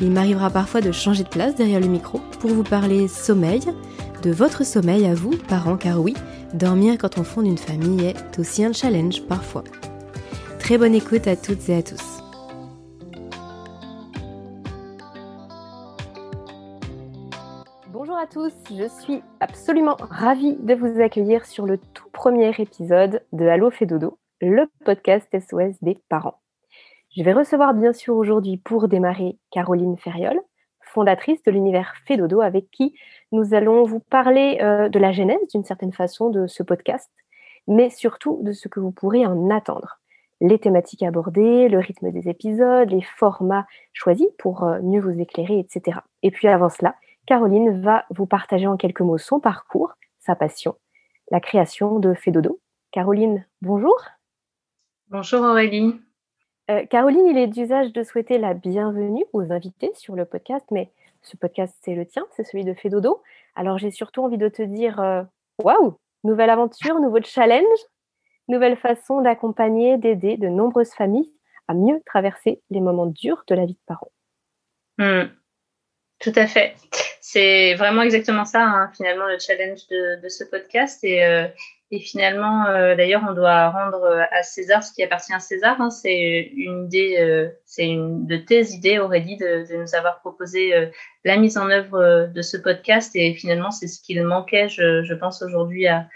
Il m'arrivera parfois de changer de place derrière le micro pour vous parler sommeil, de votre sommeil à vous, parents, car oui, dormir quand on fonde une famille est aussi un challenge parfois. Très bonne écoute à toutes et à tous. Bonjour à tous, je suis absolument ravie de vous accueillir sur le tout premier épisode de Allo fait dodo, le podcast SOS des parents. Je vais recevoir bien sûr aujourd'hui pour démarrer Caroline Ferriol, fondatrice de l'univers Fédodo, avec qui nous allons vous parler euh, de la genèse d'une certaine façon de ce podcast, mais surtout de ce que vous pourrez en attendre. Les thématiques abordées, le rythme des épisodes, les formats choisis pour euh, mieux vous éclairer, etc. Et puis avant cela, Caroline va vous partager en quelques mots son parcours, sa passion, la création de Fédodo. Caroline, bonjour. Bonjour Aurélie. Euh, Caroline, il est d'usage de souhaiter la bienvenue aux invités sur le podcast, mais ce podcast, c'est le tien, c'est celui de Fédodo. Alors, j'ai surtout envie de te dire euh, waouh, nouvelle aventure, nouveau challenge, nouvelle façon d'accompagner, d'aider de nombreuses familles à mieux traverser les moments durs de la vie de parents. Hmm. Tout à fait. C'est vraiment exactement ça, hein, finalement, le challenge de, ce podcast. Et, euh, et finalement, euh, d'ailleurs, on doit rendre euh, à César ce qui appartient à César. Hein. c'est une idée, euh, c'est une de tes idées, Aurélie, de, de nous avoir proposé la mise en œuvre de ce podcast. Et finalement, c'est ce qu'il manquait, je, je pense, aujourd'hui à,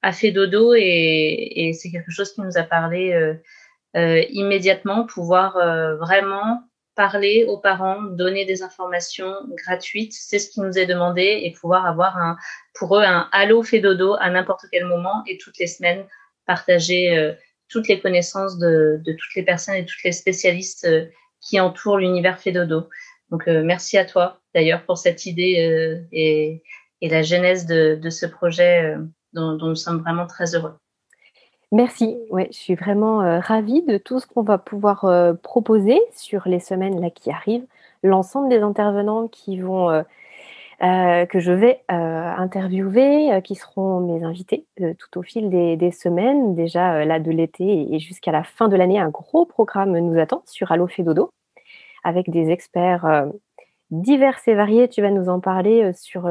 à Fédodo. Et, et c'est quelque chose qui nous a parlé immédiatement, pouvoir vraiment parler aux parents, donner des informations gratuites, c'est ce qui nous est demandé et pouvoir avoir un, pour eux un Allo fait dodo à n'importe quel moment et toutes les semaines partager euh, toutes les connaissances de, toutes les personnes et toutes les spécialistes euh, qui entourent l'univers fait dodo. Donc euh, merci à toi d'ailleurs pour cette idée et, et, la genèse de, ce projet dont nous sommes vraiment très heureux. Merci. Ouais, je suis vraiment euh, ravie de tout ce qu'on va pouvoir euh, proposer sur les semaines là qui arrivent. L'ensemble des intervenants euh, que je vais interviewer, qui seront mes invités tout au fil des, semaines, déjà là de l'été et, jusqu'à la fin de l'année, un gros programme nous attend sur Allo Dodo avec des experts divers et variés. Tu vas nous en parler sur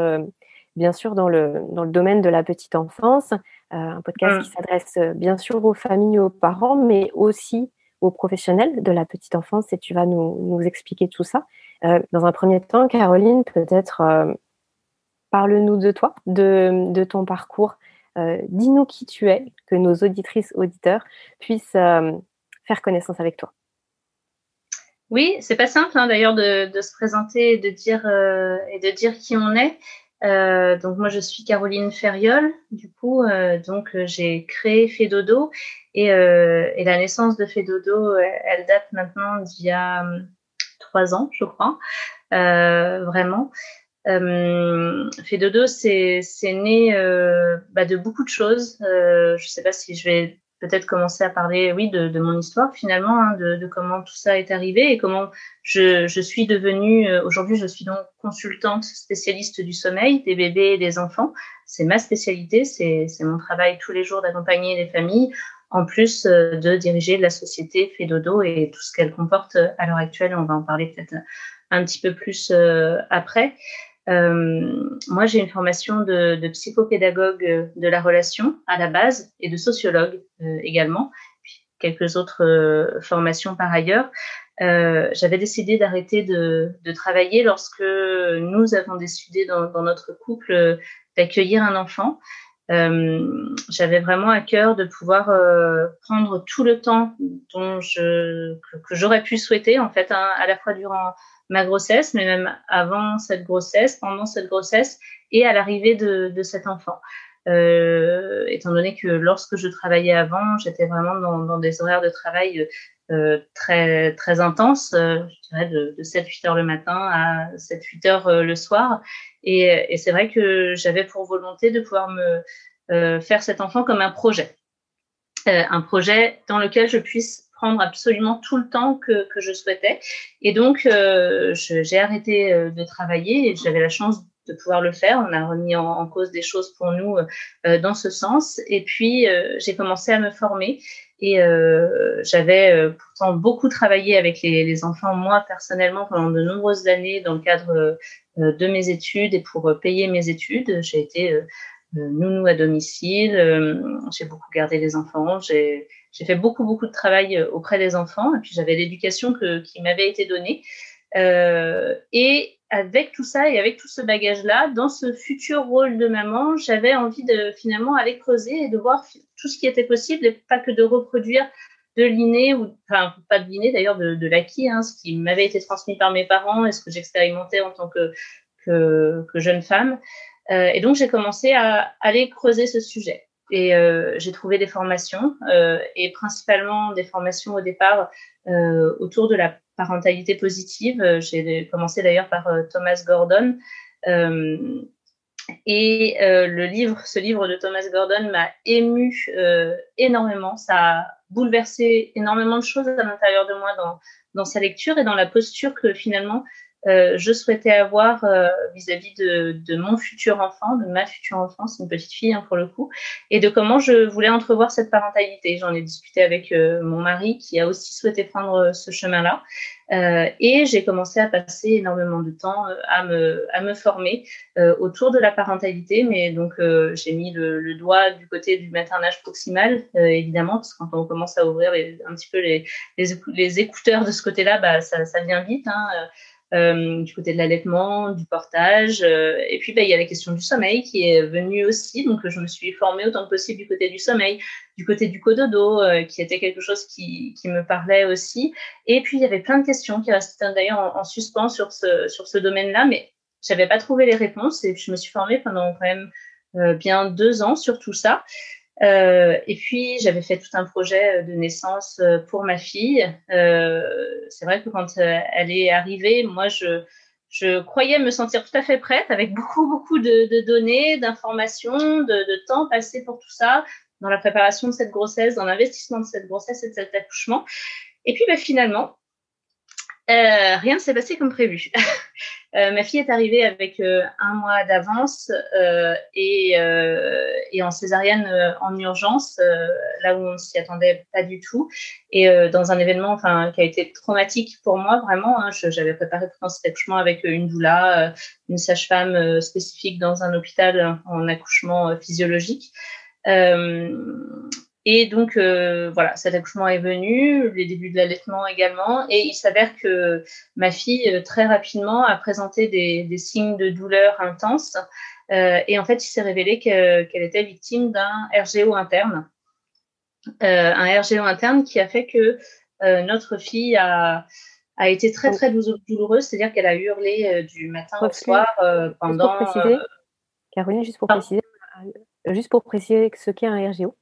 bien sûr dans le, dans le domaine de la petite enfance, un podcast qui s'adresse euh, bien sûr aux familles, aux parents, mais aussi aux professionnels de la petite enfance et tu vas nous, nous expliquer tout ça. Euh, dans un premier temps, Caroline, peut-être parle-nous de toi, de, de ton parcours. Dis-nous qui tu es, que nos auditrices, auditeurs puissent faire connaissance avec toi. Oui, c'est pas simple hein, d'ailleurs de, de, se présenter et de dire et de dire qui on est. Euh, donc moi je suis Caroline Ferriol. Du coup, euh, donc j'ai créé Fedodo et, euh, et la naissance de Fedodo, elle date maintenant d'il y a hum, trois ans, je crois, vraiment. Euh, c'est né bah, de beaucoup de choses. je ne sais pas si je vais peut-être commencer à parler, oui, de, de mon histoire finalement, hein, de, de, comment tout ça est arrivé et comment je, je suis devenue. Euh, aujourd'hui, je suis donc consultante spécialiste du sommeil des bébés et des enfants. C'est ma spécialité, c'est mon travail tous les jours d'accompagner les familles, en plus euh, de diriger la société Fedodo et tout ce qu'elle comporte euh, à l'heure actuelle. On va en parler peut-être un petit peu plus après. Euh, moi, j'ai une formation de, de, psychopédagogue euh, de la relation à la base et de sociologue euh, également, puis quelques autres euh, formations par ailleurs. Euh, J'avais décidé d'arrêter de, de, travailler lorsque nous avons décidé dans, dans notre couple d'accueillir un enfant. J'avais vraiment à cœur de pouvoir prendre tout le temps dont je, que, que j'aurais pu souhaiter, en fait, hein, à la fois durant ma grossesse, mais même avant cette grossesse, pendant cette grossesse et à l'arrivée de, de, cet enfant. Euh, étant donné que lorsque je travaillais avant, j'étais vraiment dans, dans, des horaires de travail euh, très très intenses, euh, je dirais de, de 7-8 heures le matin à 7-8 heures euh, le soir. Et, et c'est vrai que j'avais pour volonté de pouvoir me euh, faire cet enfant comme un projet, un projet dans lequel je puisse prendre absolument tout le temps que, je souhaitais. Et donc, euh, j'ai arrêté euh, de travailler et j'avais la chance de pouvoir le faire. On a remis en, cause des choses pour nous euh, dans ce sens. Et puis, euh, j'ai commencé à me former. Et euh, j'avais pourtant beaucoup travaillé avec les, enfants, moi personnellement, pendant de nombreuses années dans le cadre de mes études et pour payer mes études. J'ai été nounou à domicile, j'ai beaucoup gardé les enfants, j'ai fait beaucoup, beaucoup de travail euh, auprès des enfants, et puis j'avais l'éducation qui m'avait été donnée. Euh, et avec tout ça et avec tout ce bagage-là, dans ce futur rôle de maman, j'avais envie de finalement aller creuser et de voir tout ce qui était possible et pas que de reproduire de l'inné ou enfin pas de l'inné d'ailleurs de, de l'acquis, hein, ce qui m'avait été transmis par mes parents et ce que j'expérimentais en tant que, que, que jeune femme. Euh, et donc j'ai commencé à aller creuser ce sujet. Et euh, j'ai trouvé des formations, euh, et principalement des formations au départ euh, autour de la parentalité positive. J'ai commencé d'ailleurs par euh, Thomas Gordon. Euh, et euh, le livre, ce livre de Thomas Gordon m'a ému énormément. Ça a bouleversé énormément de choses à l'intérieur de moi dans, dans sa lecture et dans la posture que finalement euh, je souhaitais avoir euh, vis-à-vis de, de, mon futur enfant, de ma future enfant, c'est une petite fille hein, pour le coup, et de comment je voulais entrevoir cette parentalité. J'en ai discuté avec euh, mon mari qui a aussi souhaité prendre ce chemin-là, et j'ai commencé à passer énormément de temps à me, à me former autour de la parentalité, mais donc j'ai mis le, le, doigt du côté du maternage proximal, évidemment, parce que quand on commence à ouvrir les, un petit peu les, les, les écouteurs de ce côté-là, bah, ça, ça vient vite. Hein, euh, du côté de l'allaitement, du portage. Euh, et puis, bah, il y a la question du sommeil qui est venue aussi. Donc, je me suis formée autant que possible du côté du sommeil, du côté du cododo, euh, qui était quelque chose qui, qui, me parlait aussi. Et puis, il y avait plein de questions qui restaient d'ailleurs en, en, suspens sur ce, sur ce domaine-là, mais j'avais pas trouvé les réponses et je me suis formée pendant quand même euh, bien deux ans sur tout ça. Euh, et puis, j'avais fait tout un projet de naissance euh, pour ma fille. Euh, c'est vrai que quand euh, elle est arrivée, moi, je, je croyais me sentir tout à fait prête avec beaucoup, beaucoup de, de données, d'informations, de, de, temps passé pour tout ça, dans la préparation de cette grossesse, dans l'investissement de cette grossesse et de cet accouchement. Et puis, bah, finalement, euh, rien ne s'est passé comme prévu. euh, ma fille est arrivée avec euh, un mois d'avance euh, et, euh, et, en césarienne euh, en urgence, là où on ne s'y attendait pas du tout, et dans un événement enfin, qui a été traumatique pour moi, vraiment. Hein, J'avais préparé pour cet accouchement avec une doula, une sage-femme spécifique dans un hôpital en accouchement physiologique. Et donc, euh, voilà, cet accouchement est venu, les débuts de l'allaitement également. Et il s'avère que ma fille, euh, très rapidement, a présenté des, des signes de douleur intense. Euh, et en fait, il s'est révélé qu'elle qu était victime d'un RGO interne. Euh, un RGO interne qui a fait que notre fille a, a été très, très douloureuse. C'est-à-dire qu'elle a hurlé du matin au soir pendant... Juste pour préciser, Caroline, juste pour préciser, juste pour préciser ce qu'est un RGO.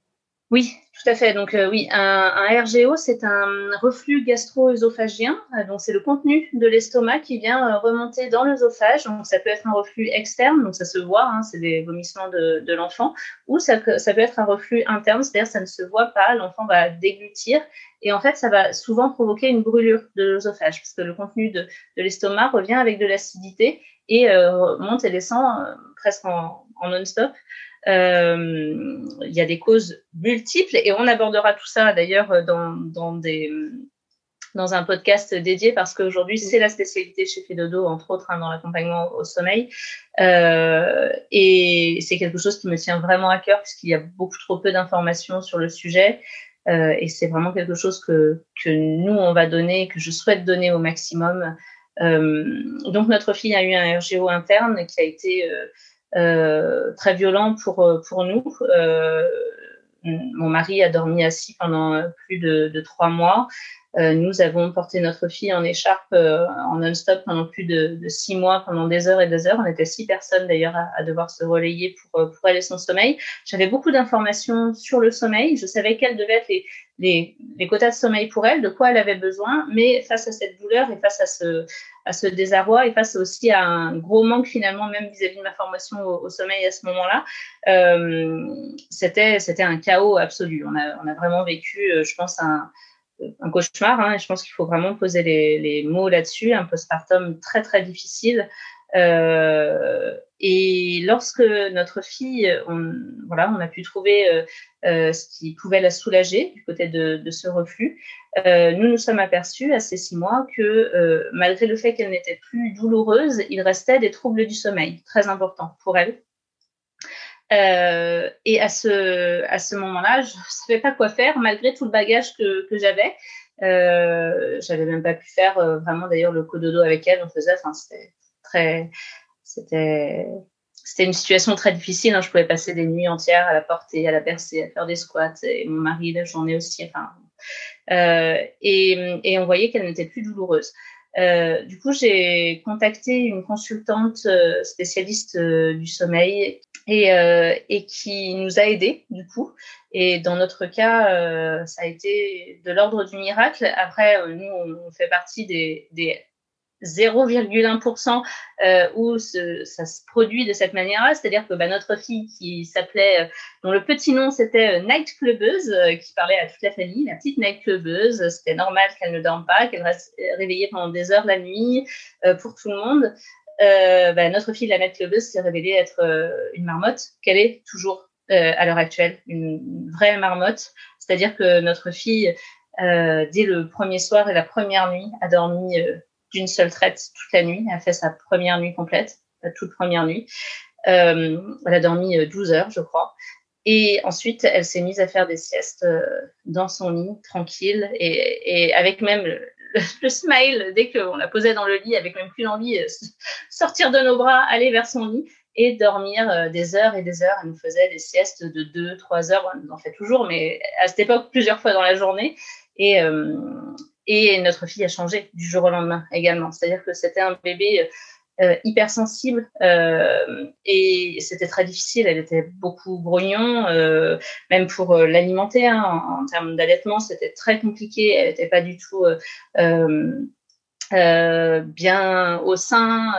Oui, tout à fait. Donc euh, oui, un, RGO, c'est un reflux gastro-œsophagien. Euh, donc c'est le contenu de l'estomac qui vient euh, remonter dans l'œsophage. Donc ça peut être un reflux externe, donc ça se voit, hein, c'est des vomissements de, l'enfant, ou ça, peut être un reflux interne, c'est-à-dire ça ne se voit pas, l'enfant va déglutir et en fait ça va souvent provoquer une brûlure de l'œsophage parce que le contenu de, l'estomac revient avec de l'acidité et monte et descend presque en non-stop. Euh, il y a des causes multiples et on abordera tout ça d'ailleurs dans, dans, un podcast dédié parce qu'aujourd'hui, c'est la spécialité chez Fedodo, entre autres, hein, dans l'accompagnement au sommeil. Euh, et c'est quelque chose qui me tient vraiment à cœur puisqu'il y a beaucoup trop peu d'informations sur le sujet. Euh, et c'est vraiment quelque chose que, que nous, on va donner, que je souhaite donner au maximum. Donc, notre fille a eu un RGO interne qui a été très violent pour, euh, pour nous. Euh, mon mari a dormi assis pendant plus de trois mois. Nous avons porté notre fille en écharpe en non-stop pendant plus de, six mois, pendant des heures et des heures. On était six personnes d'ailleurs à, devoir se relayer pour, pour aller son sommeil. J'avais beaucoup d'informations sur le sommeil. Je savais quelles devaient être les, les, quotas de sommeil pour elle, de quoi elle avait besoin. Mais face à cette douleur et face à ce, à ce désarroi et face aussi à un gros manque finalement même vis-à-vis de ma formation au, sommeil à ce moment-là, euh, c'était un chaos absolu. On a on a vraiment vécu, euh, je pense, un un cauchemar. Hein, et je pense qu'il faut vraiment poser les, mots là-dessus. Un postpartum très très difficile. Euh, et lorsque notre fille, on, voilà, on a pu trouver euh, euh, ce qui pouvait la soulager du côté de, de ce reflux, nous nous sommes aperçus à ces six mois que malgré le fait qu'elle n'était plus douloureuse, il restait des troubles du sommeil très importants pour elle. Euh, et à ce, à ce moment-là, je ne savais pas quoi faire malgré tout le bagage que, que j'avais. Euh, j'avais même pas pu faire vraiment d'ailleurs le cododo avec elle. On faisait, enfin, c'était très, c'était, c'était une situation très difficile. Hein. Je pouvais passer des nuits entières à la porter, à la bercer, à faire des squats. Et mon mari, la journée aussi. Enfin, euh, et, et, on voyait qu'elle n'était plus douloureuse. Euh, du coup, j'ai contacté une consultante euh, spécialiste euh, du sommeil et, euh, et, qui nous a aidés, du coup. Et dans notre cas, ça a été de l'ordre du miracle. Après, nous, on fait partie des, des 0,1% euh, où ça se produit de cette manière-là, c'est-à-dire que bah, notre fille qui s'appelait, euh, dont le petit nom c'était euh, Night Clubeuse, euh, qui parlait à toute la famille, la petite Night Clubeuse, c'était normal qu'elle ne dorme pas, qu'elle reste réveillée pendant des heures la nuit pour tout le monde. Bah, notre fille, la Night Clubeuse, s'est révélée être une marmotte, qu'elle est toujours à l'heure actuelle, une vraie marmotte, c'est-à-dire que notre fille, dès le premier soir et la première nuit, a dormi d'une seule traite toute la nuit. Elle a fait sa première nuit complète, la toute première nuit. Euh, elle a dormi 12 euh, heures, je crois. Et ensuite, elle s'est mise à faire des siestes euh, dans son lit, tranquille, et, et avec même le, le, smile dès qu'on la posait dans le lit, avec même plus l'envie sortir de nos bras, aller vers son lit et dormir des heures et des heures. Elle nous faisait des siestes de 2, 3 heures, on en fait toujours, mais à cette époque, plusieurs fois dans la journée. Et, et notre fille a changé du jour au lendemain également. C'est-à-dire que c'était un bébé euh, hypersensible euh, et c'était très difficile. Elle était beaucoup grognon, euh, même pour euh, l'alimenter. Hein, en, termes d'allaitement, c'était très compliqué. Elle n'était pas du tout euh, euh, bien au sein.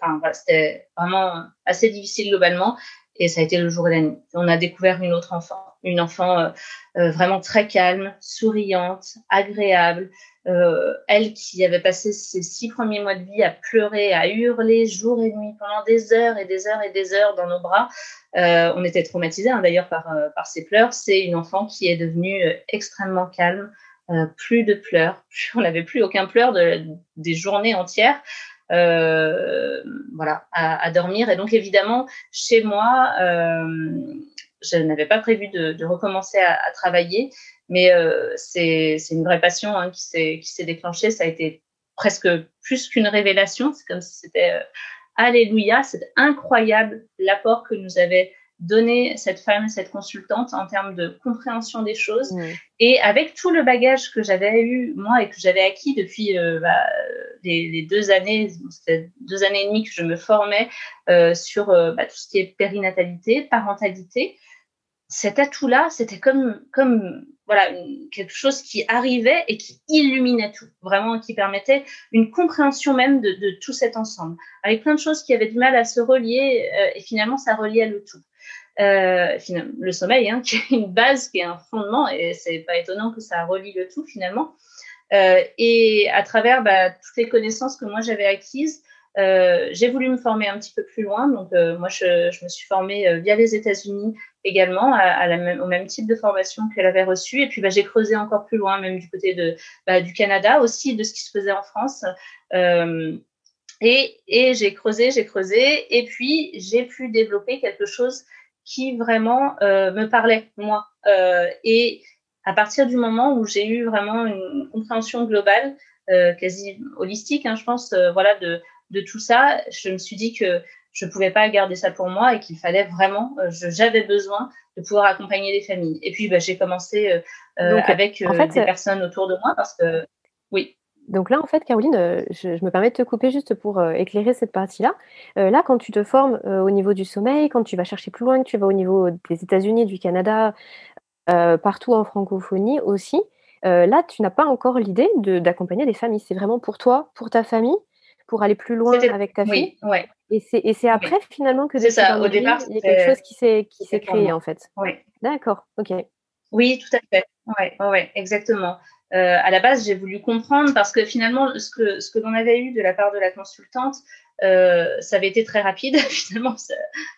Enfin, voilà, c'était vraiment assez difficile globalement. Et ça a été le jour et la nuit. On a découvert une autre enfant une enfant euh, euh, vraiment très calme, souriante, agréable. Euh, elle qui avait passé ses six premiers mois de vie à pleurer, à hurler jour et nuit pendant des heures et des heures et des heures dans nos bras. Euh, on était traumatisés hein, d'ailleurs par, euh, par ses pleurs. C'est une enfant qui est devenue extrêmement calme, plus de pleurs. On n'avait plus aucun pleur de, des journées entières. Euh, voilà, à, à, dormir. Et donc évidemment, chez moi, euh, je n'avais pas prévu de, de recommencer à, à, travailler, mais euh, c'est une vraie passion hein, qui s'est déclenchée. Ça a été presque plus qu'une révélation. C'est comme si c'était euh, Alléluia, c'est incroyable l'apport que nous avait donné cette femme, cette consultante en termes de compréhension des choses. Mmh. Et avec tout le bagage que j'avais eu, moi, et que j'avais acquis depuis euh, bah, les, les, deux années, c'était deux années et demie que je me formais euh, sur euh, bah, tout ce qui est périnatalité, parentalité, cet atout-là, c'était comme, comme voilà, quelque chose qui arrivait et qui illuminait tout, vraiment, qui permettait une compréhension même de, de tout cet ensemble, avec plein de choses qui avaient du mal à se relier, euh, et finalement, ça reliait le tout. Euh, finalement, le sommeil, hein, qui est une base, qui est un fondement, et c'est pas étonnant que ça relie le tout finalement. Euh, et à travers bah, toutes les connaissances que moi j'avais acquises, euh, j'ai voulu me former un petit peu plus loin. Donc, euh, moi, je, me suis formée euh, via les États-Unis également, au même type de formation qu'elle avait reçue. Et puis, bah, j'ai creusé encore plus loin, même du côté de, bah, du Canada aussi, de ce qui se faisait en France. Et, et j'ai creusé, j'ai creusé. Et puis, j'ai pu développer quelque chose qui vraiment me parlait, moi. et à partir du moment où j'ai eu vraiment une compréhension globale, quasi holistique, hein, je pense, voilà, de de tout ça, je me suis dit que je ne pouvais pas garder ça pour moi et qu'il fallait vraiment, euh, j'avais besoin de pouvoir accompagner les familles. Et puis, bah, j'ai commencé euh, euh avec euh, des personnes autour de moi parce que, oui. Donc là, en fait, Caroline, je, me permets de te couper juste pour éclairer cette partie-là. là, quand tu te formes au niveau du sommeil, quand tu vas chercher plus loin, que tu vas au niveau des États-Unis, du Canada, partout en francophonie aussi, là, tu n'as pas encore l'idée d'accompagner des familles. C'est vraiment pour toi, pour ta famille, pour aller plus loin avec ta fille. Oui, ouais. Et c'est après finalement que c'est ça. Au départ, il y a quelque chose qui s'est qui s'est créé en fait. Oui. D'accord. Ok. Oui, tout à fait. Ouais, ouais, exactement. Euh, à la base, j'ai voulu comprendre parce que finalement, ce que ce que l'on avait eu de la part de la consultante, euh, ça avait été très rapide. finalement,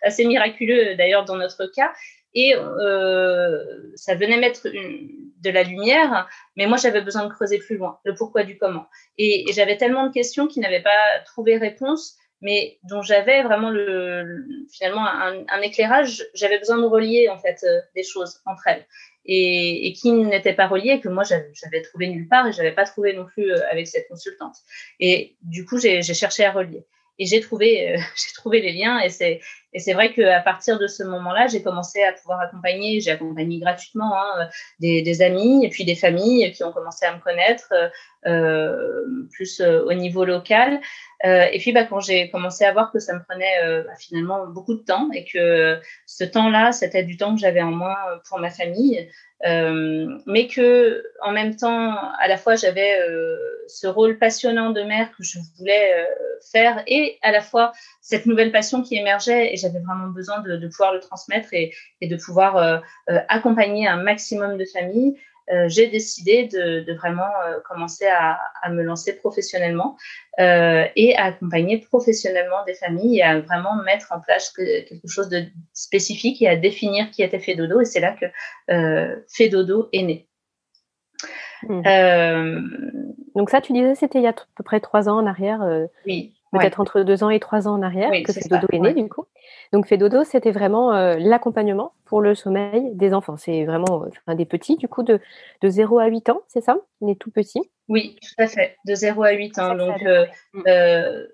assez miraculeux d'ailleurs dans notre cas et euh, ça venait mettre de la lumière, mais moi j'avais besoin de creuser plus loin, le pourquoi du comment. Et, j'avais tellement de questions qui n'avaient pas trouvé réponse, mais dont j'avais vraiment le, finalement un, un éclairage. J'avais besoin de relier en fait euh, des choses entre elles et, et qui n'étaient pas reliées que moi j'avais trouvé nulle part et j'avais pas trouvé non plus euh, avec cette consultante. Et du coup j'ai cherché à relier et j'ai trouvé, euh, j'ai trouvé les liens et c'est, et c'est vrai qu'à partir de ce moment-là, j'ai commencé à pouvoir accompagner, j'ai accompagné gratuitement hein, des, amis et puis des familles qui ont commencé à me connaître euh, plus euh, au niveau local. Euh, et puis bah, quand j'ai commencé à voir que ça me prenait bah, finalement beaucoup de temps et que ce temps-là, c'était du temps que j'avais en moins pour ma famille, mais que en même temps, à la fois j'avais ce rôle passionnant de mère que je voulais faire, et à la fois cette nouvelle passion qui émergeait, j'avais vraiment besoin de, de, pouvoir le transmettre et, et de pouvoir accompagner un maximum de familles. Euh, j'ai décidé de, de vraiment euh, commencer à, à, me lancer professionnellement euh, et à accompagner professionnellement des familles et à vraiment mettre en place quelque chose de spécifique et à définir qui était Fedodo. Et c'est là que euh, Fedodo est né. Mmh. Euh, Donc ça, tu disais, c'était il y a à peu près trois ans en arrière. oui peut-être entre deux ans et trois ans en arrière que c'est Dodo est né du coup. Donc Dodo, c'était vraiment euh, l'accompagnement pour le sommeil des enfants. C'est vraiment enfin, des petits du coup de, de 0 à 8 ans, c'est ça? Les tout petits Oui, tout à fait, de 0 à 8 ans. Donc euh, euh,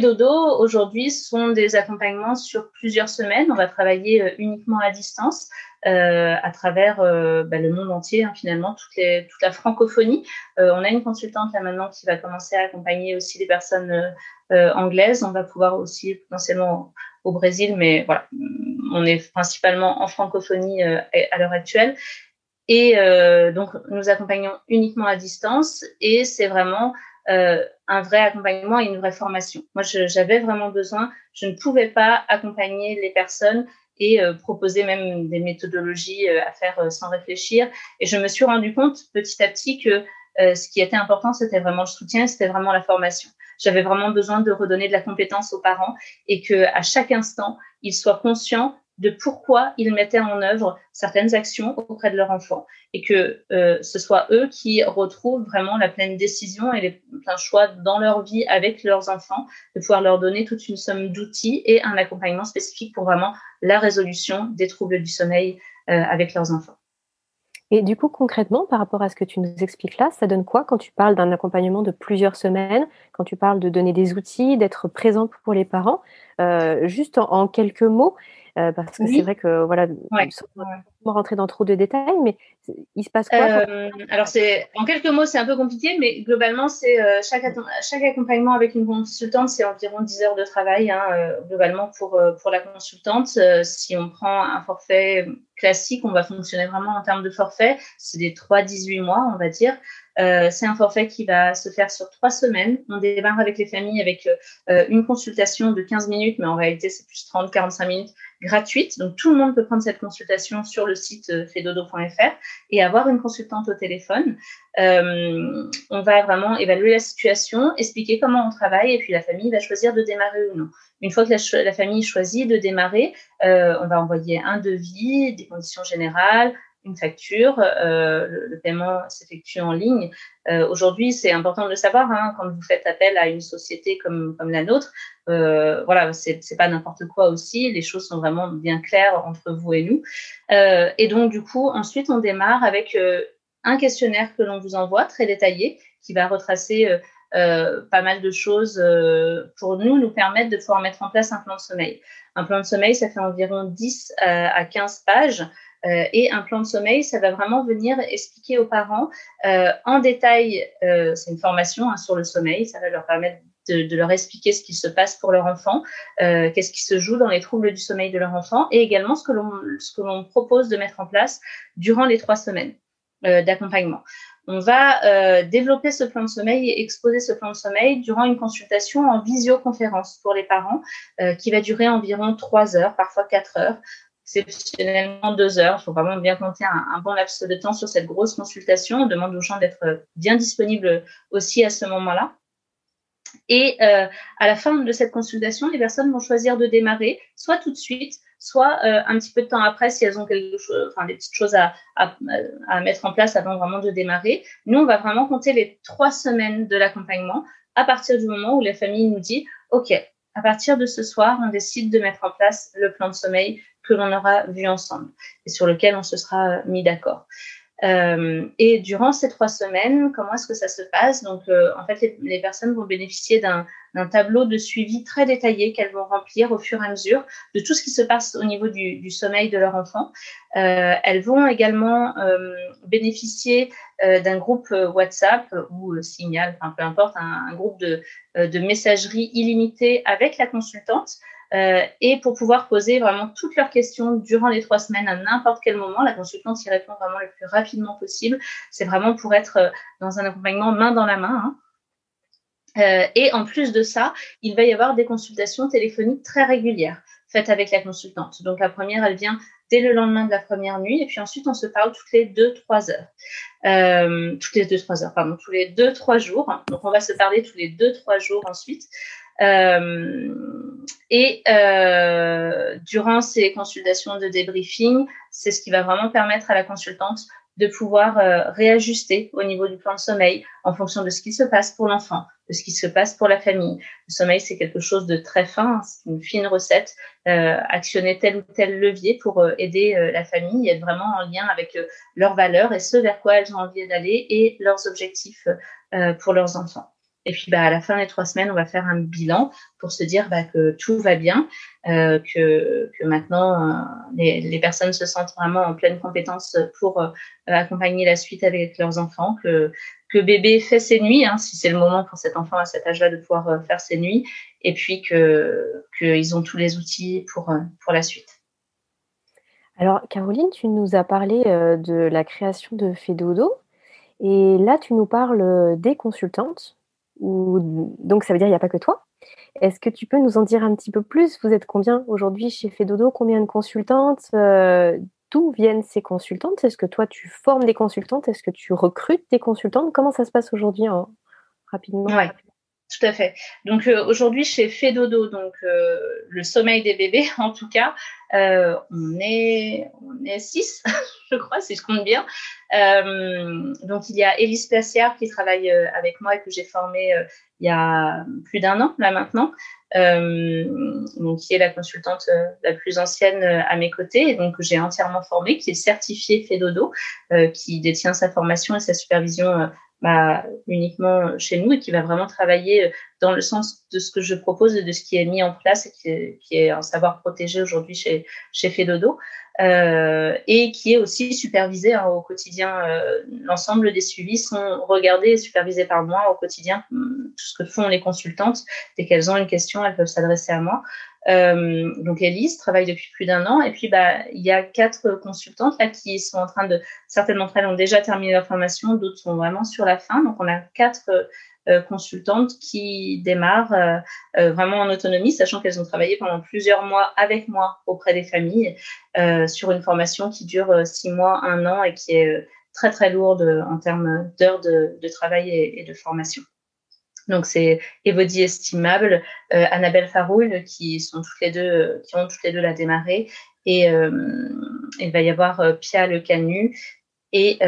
Dodo, aujourd'hui, sont des accompagnements sur plusieurs semaines. On va travailler euh, uniquement à distance euh, à travers euh, bah, le monde entier, hein, finalement, toutes les, toute la francophonie. Euh, on a une consultante là maintenant qui va commencer à accompagner aussi les personnes euh, anglaises. On va pouvoir aussi potentiellement au Brésil, mais voilà, on est principalement en francophonie à l'heure actuelle. Et donc, nous accompagnons uniquement à distance et c'est vraiment euh, un vrai accompagnement et une vraie formation. Moi, j'avais vraiment besoin, je ne pouvais pas accompagner les personnes et euh, proposer même des méthodologies euh, à faire euh, sans réfléchir. Et je me suis rendu compte petit à petit que euh, ce qui était important, c'était vraiment le soutien, c'était vraiment la formation. J'avais vraiment besoin de redonner de la compétence aux parents et que à chaque instant, ils soient conscients de pourquoi ils mettaient en œuvre certaines actions auprès de leur enfant et que euh, ce soit eux qui retrouvent vraiment la pleine décision et les pleins choix dans leur vie avec leurs enfants, de pouvoir leur donner toute une somme d'outils et un accompagnement spécifique pour vraiment la résolution des troubles du sommeil euh, avec leurs enfants. Et du coup, concrètement, par rapport à ce que tu nous expliques là, ça donne quoi quand tu parles d'un accompagnement de plusieurs semaines, quand tu parles de donner des outils, d'être présent pour les parents euh, Juste en, en quelques mots, parce que c'est vrai que voilà, ouais, sans rentrer dans trop de détails, mais il se passe quoi Alors c'est en quelques mots, c'est un peu compliqué, mais globalement, c'est chaque, chaque accompagnement avec une consultante, c'est environ 10 heures de travail hein, globalement pour pour la consultante. si on prend un forfait classique, on va fonctionner vraiment en termes de forfait. C'est des 3-18 mois, on va dire. Euh, c'est un forfait qui va se faire sur trois semaines. On démarre avec les familles avec euh, une consultation de 15 minutes, mais en réalité, c'est plus 30-45 minutes gratuite. Donc, tout le monde peut prendre cette consultation sur le site euh, fedodo.fr et avoir une consultante au téléphone. On va vraiment évaluer la situation, expliquer comment on travaille et puis la famille va choisir de démarrer ou non. Une fois que la, famille choisit de démarrer, on va envoyer un devis, des conditions générales, une facture, euh, le, paiement s'effectue en ligne. Euh, Aujourd'hui, c'est important de le savoir hein, quand vous faites appel à une société comme, la nôtre. Euh, voilà, c'est pas n'importe quoi aussi. Les choses sont vraiment bien claires entre vous et nous. Euh, et donc, du coup, ensuite, on démarre avec un questionnaire que l'on vous envoie très détaillé qui va retracer pas mal de choses pour nous, nous permettre de pouvoir mettre en place un plan de sommeil. Un plan de sommeil, ça fait environ 10 à 15 pages. Euh, et un plan de sommeil, ça va vraiment venir expliquer aux parents euh, en détail, euh, c'est une formation hein, sur le sommeil, ça va leur permettre de, leur expliquer ce qui se passe pour leur enfant, qu'est-ce qui se joue dans les troubles du sommeil de leur enfant, et également ce que l'on propose de mettre en place durant les trois semaines d'accompagnement. On va développer ce plan de sommeil et exposer ce plan de sommeil durant une consultation en visioconférence pour les parents qui va durer environ trois heures, parfois quatre heures, exceptionnellement deux heures. Il faut vraiment bien compter un, bon laps de temps sur cette grosse consultation. On demande aux gens d'être bien disponibles aussi à ce moment-là. Et euh, à la fin de cette consultation, les personnes vont choisir de démarrer, soit tout de suite, soit euh, un petit peu de temps après si elles ont des petites choses à, à, mettre en place avant vraiment de démarrer. Nous, on va vraiment compter les trois semaines de l'accompagnement à partir du moment où la famille nous dit, OK, à partir de ce soir, on décide de mettre en place le plan de sommeil que l'on aura vu ensemble et sur lequel on se sera mis d'accord. Euh, et durant ces trois semaines, comment est-ce que ça se passe? Donc, euh, en fait, les, personnes vont bénéficier d'un tableau de suivi très détaillé qu'elles vont remplir au fur et à mesure de tout ce qui se passe au niveau du, sommeil de leur enfant. Euh, elles vont également euh, bénéficier euh, d'un groupe WhatsApp ou Signal, enfin, peu importe, un, un groupe de, de messagerie illimitée avec la consultante euh, et pour pouvoir poser vraiment toutes leurs questions durant les trois semaines à n'importe quel moment. La consultante y répond vraiment le plus rapidement possible. C'est vraiment pour être euh, dans un accompagnement main dans la main. Hein. Euh, et en plus de ça, il va y avoir des consultations téléphoniques très régulières faites avec la consultante. Donc la première, elle vient dès le lendemain de la première nuit, et puis ensuite on se parle toutes les deux trois heures, toutes les deux trois heures, pardon, tous les deux trois jours. Donc on va se parler tous les deux trois jours ensuite. Euh, et euh, durant ces consultations de débriefing, c'est ce qui va vraiment permettre à la consultante de pouvoir euh, réajuster au niveau du plan de sommeil en fonction de ce qui se passe pour l'enfant, de ce qui se passe pour la famille. Le sommeil, c'est quelque chose de très fin, hein, c'est une fine recette. Euh, actionner tel ou tel levier pour aider la famille, être vraiment en lien avec leurs valeurs et ce vers quoi elles ont envie d'aller et leurs objectifs pour leurs enfants. Et puis, bah, à la fin des trois semaines, on va faire un bilan pour se dire bah, que tout va bien, euh, que, que maintenant euh, les, les, personnes se sentent vraiment en pleine compétence pour euh, accompagner la suite avec leurs enfants, que, que bébé fait ses nuits, hein, si c'est le moment pour cet enfant à cet âge-là de pouvoir faire ses nuits, et puis que qu'ils ont tous les outils pour, pour la suite. Alors, Caroline, tu nous as parlé de la création de Fedodo. Et là, tu nous parles des consultantes donc ça veut dire qu'il n'y a pas que toi. Est-ce que tu peux nous en dire un petit peu plus? Vous êtes combien aujourd'hui chez Fedodo? Combien de consultantes? Euh, D'où viennent ces consultantes? Est-ce que toi tu formes des consultantes? Est-ce que tu recrutes des consultantes? Comment ça se passe aujourd'hui hein, rapidement? Tout à fait. Donc euh, aujourd'hui chez Fedodo, donc euh, le sommeil des bébés en tout cas, euh, on est on est six, je crois, si je compte bien. Euh, donc il y a Élise Placière qui travaille euh, avec moi et que j'ai formée euh, il y a plus d'un an là maintenant, donc qui est la consultante la plus ancienne à mes côtés et donc que j'ai entièrement formée, qui est certifiée Fedodo, qui détient sa formation et sa supervision bah, uniquement chez nous et qui va vraiment travailler dans le sens de ce que je propose et de ce qui est mis en place et qui est, un savoir protégé aujourd'hui chez, chez Fedodo. Euh, et qui est aussi supervisé hein, au quotidien. Euh, l'ensemble des suivis sont regardés et supervisés par moi au quotidien. Tout ce que font les consultantes, dès qu'elles ont une question, elles peuvent s'adresser à moi. Euh, donc Elise travaille depuis plus d'un an et puis bah il y a quatre consultantes là qui sont en train de certaines d'entre elles ont déjà terminé leur formation, d'autres sont vraiment sur la fin. Donc on a quatre euh, consultantes qui démarrent euh, vraiment en autonomie, sachant qu'elles ont travaillé pendant plusieurs mois avec moi auprès des familles sur une formation qui dure six mois, un an et qui est très très lourde en termes d'heures de, travail et, de formation. Donc c'est Evody Estimable, euh, Annabelle Faroul qui sont toutes les deux, qui ont toutes les deux la démarré, et euh, il va y avoir Pia Le Canu et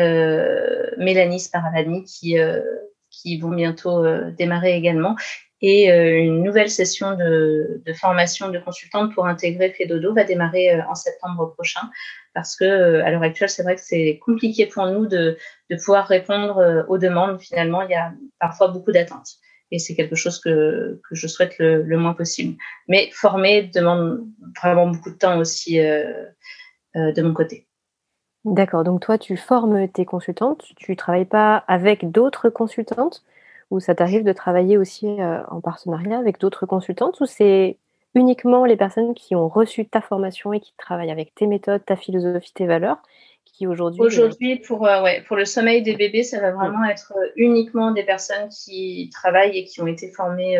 Mélanie Sparavani qui qui vont bientôt euh, démarrer également. Et euh, une nouvelle session de, formation de consultante pour intégrer Fedodo va démarrer euh, en septembre prochain. Parce que à l'heure actuelle c'est vrai que c'est compliqué pour nous de, de, pouvoir répondre aux demandes. Finalement il y a parfois beaucoup d'attentes et c'est quelque chose que, je souhaite le, le, moins possible. Mais former demande vraiment beaucoup de temps aussi de mon côté. D'accord, donc toi, tu formes tes consultantes, tu ne travailles pas avec d'autres consultantes? Ou ça t'arrive de travailler aussi euh, en partenariat avec d'autres consultantes? Ou c'est uniquement les personnes qui ont reçu ta formation et qui travaillent avec tes méthodes, ta philosophie, tes valeurs? Qui aujourd'hui... Euh, aujourd'hui, pour, euh, ouais, pour le sommeil des bébés, ça va vraiment être uniquement des personnes qui travaillent et qui ont été formées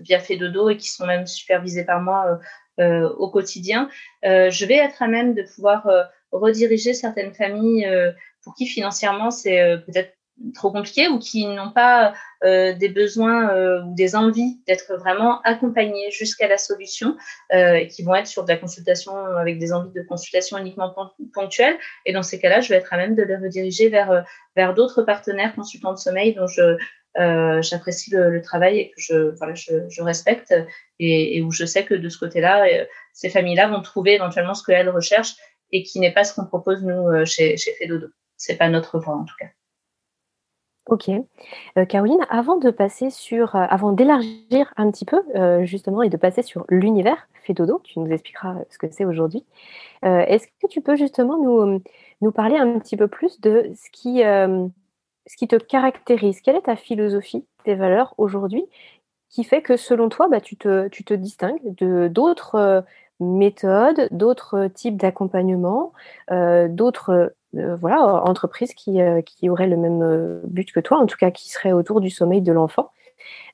via Fedodo et qui sont même supervisées par moi au quotidien. je vais être à même de pouvoir rediriger certaines familles euh, pour qui financièrement c'est euh, peut-être trop compliqué ou qui n'ont pas euh, des besoins euh, ou des envies d'être vraiment accompagnés jusqu'à la solution euh, qui vont être sur de la consultation avec des envies de consultation uniquement ponctuelles. Et dans ces cas-là, je vais être à même de les rediriger vers, vers d'autres partenaires consultants de sommeil dont je, j'apprécie le, le, travail et que je, voilà, je, je respecte et, et, où je sais que de ce côté-là, ces familles-là vont trouver éventuellement ce qu'elles recherchent et qui n'est pas ce qu'on propose nous euh, chez, chez Fedodo. C'est pas notre voie en tout cas. Ok. Euh, Caroline, avant de passer sur, euh, avant d'élargir un petit peu justement et de passer sur l'univers Fedodo, tu nous expliqueras ce que c'est aujourd'hui. Est-ce que tu peux justement nous, parler un petit peu plus de ce qui, ce qui te caractérise? Quelle est ta philosophie, tes valeurs aujourd'hui qui fait que selon toi, bah, tu, te, tu te distingues de d'autres méthodes, d'autres types d'accompagnement, euh, d'autres euh, voilà, entreprises qui, euh, qui le même but que toi, en tout cas qui seraient autour du sommeil de l'enfant.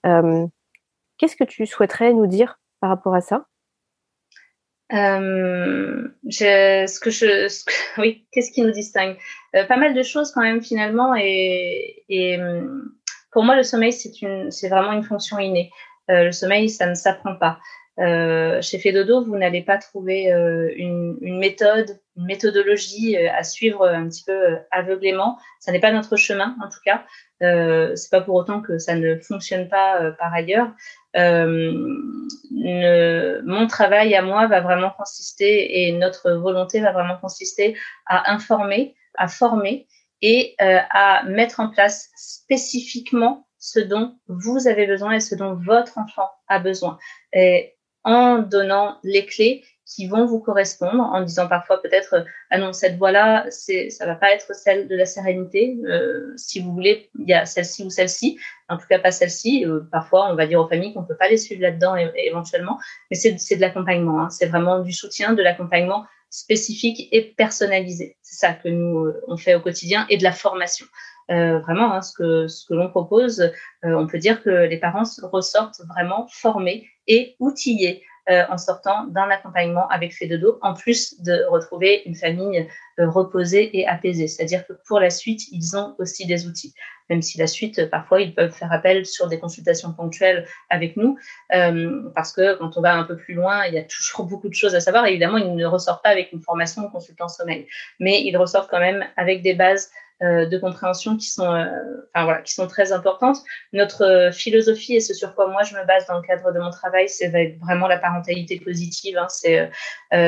Qu'est-ce que tu souhaiterais nous dire par rapport à ça? Ce que je, oui, qu'est-ce qui nous distingue? Pas mal de choses quand même finalement, et, pour moi le sommeil c'est vraiment une fonction innée. le sommeil ça ne s'apprend pas. Euh, chez Fedodo, vous n'allez pas trouver euh, une, méthode, une méthodologie euh, à suivre un petit peu euh, aveuglément. Ça n'est pas notre chemin, en tout cas. Euh, c'est pas pour autant que ça ne fonctionne pas par ailleurs. Ne, mon travail à moi va vraiment consister et notre volonté va vraiment consister à informer, à former et à mettre en place spécifiquement ce dont vous avez besoin et ce dont votre enfant a besoin. Et en donnant les clés qui vont vous correspondre, en disant parfois peut-être ah non cette voie-là, c'est ça va pas être celle de la sérénité. Euh, si vous voulez, il y a celle-ci ou celle-ci, en tout cas pas celle-ci. Euh, parfois, on va dire aux familles qu'on peut pas les suivre là-dedans éventuellement, mais c'est c'est de l'accompagnement. Hein. C'est vraiment du soutien, de l'accompagnement spécifique et personnalisé. C'est ça que nous euh, on fait au quotidien et de la formation. Euh, vraiment, hein, ce que, ce que l'on propose, euh, on peut dire que les parents ressortent vraiment formés et outillés euh, en sortant d'un accompagnement avec fait en plus de retrouver une famille euh, reposée et apaisée. C'est-à-dire que pour la suite, ils ont aussi des outils. Même si la suite, parfois, ils peuvent faire appel sur des consultations ponctuelles avec nous, euh, parce que quand on va un peu plus loin, il y a toujours beaucoup de choses à savoir. évidemment, ils ne ressortent pas avec une formation consultant sommeil, mais ils ressortent quand même avec des bases euh, de compréhension qui sont, euh, enfin, voilà, qui sont très importantes. Notre euh, philosophie et ce sur quoi moi je me base dans le cadre de mon travail, c'est vraiment la parentalité positive. Hein. c'est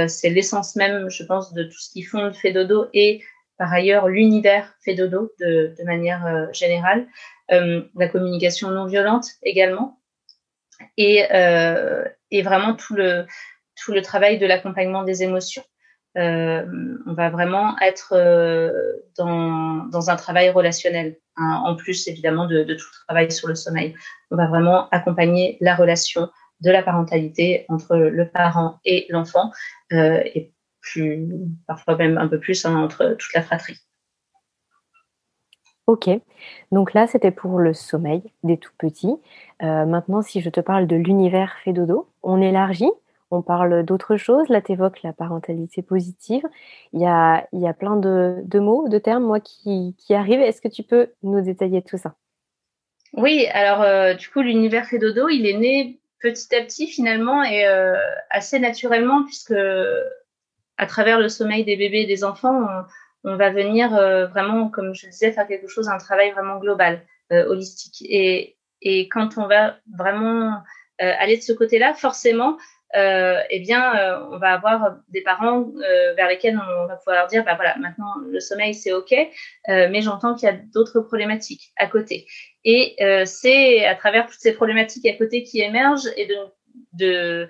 c'est l'essence même, je pense, de tout ce qui fonde Fedodo et par ailleurs l'univers fait de, de manière générale, la communication non violente également, et, et vraiment tout le, tout le travail de l'accompagnement des émotions. Euh, on va vraiment être euh, dans, dans, un travail relationnel, hein, en plus évidemment de, tout le travail sur le sommeil. On va vraiment accompagner la relation de la parentalité entre le parent et l'enfant, euh, et plus, parfois même un peu plus hein, entre toute la fratrie. Ok, donc là c'était pour le sommeil des tout petits. Maintenant, si je te parle de l'univers fait dodo, on élargit on parle d'autres choses. Là, tu évoques la parentalité positive. Il y a, il y a plein de, mots, de termes, moi, qui, qui arrivent. Est-ce que tu peux nous détailler tout ça? Oui, alors, euh, du coup, l'univers Dodo, il est né petit à petit, finalement, et euh, assez naturellement, puisque à travers le sommeil des bébés et des enfants, on, va venir euh, vraiment, comme je disais, faire quelque chose, un travail vraiment global, holistique. Et, et quand on va vraiment aller de ce côté-là, forcément, euh, eh bien, euh, on va avoir des parents euh, vers lesquels on va pouvoir dire, bah voilà, maintenant le sommeil c'est ok, mais j'entends qu'il y a d'autres problématiques à côté. Et c'est à travers toutes ces problématiques à côté qui émergent et de, de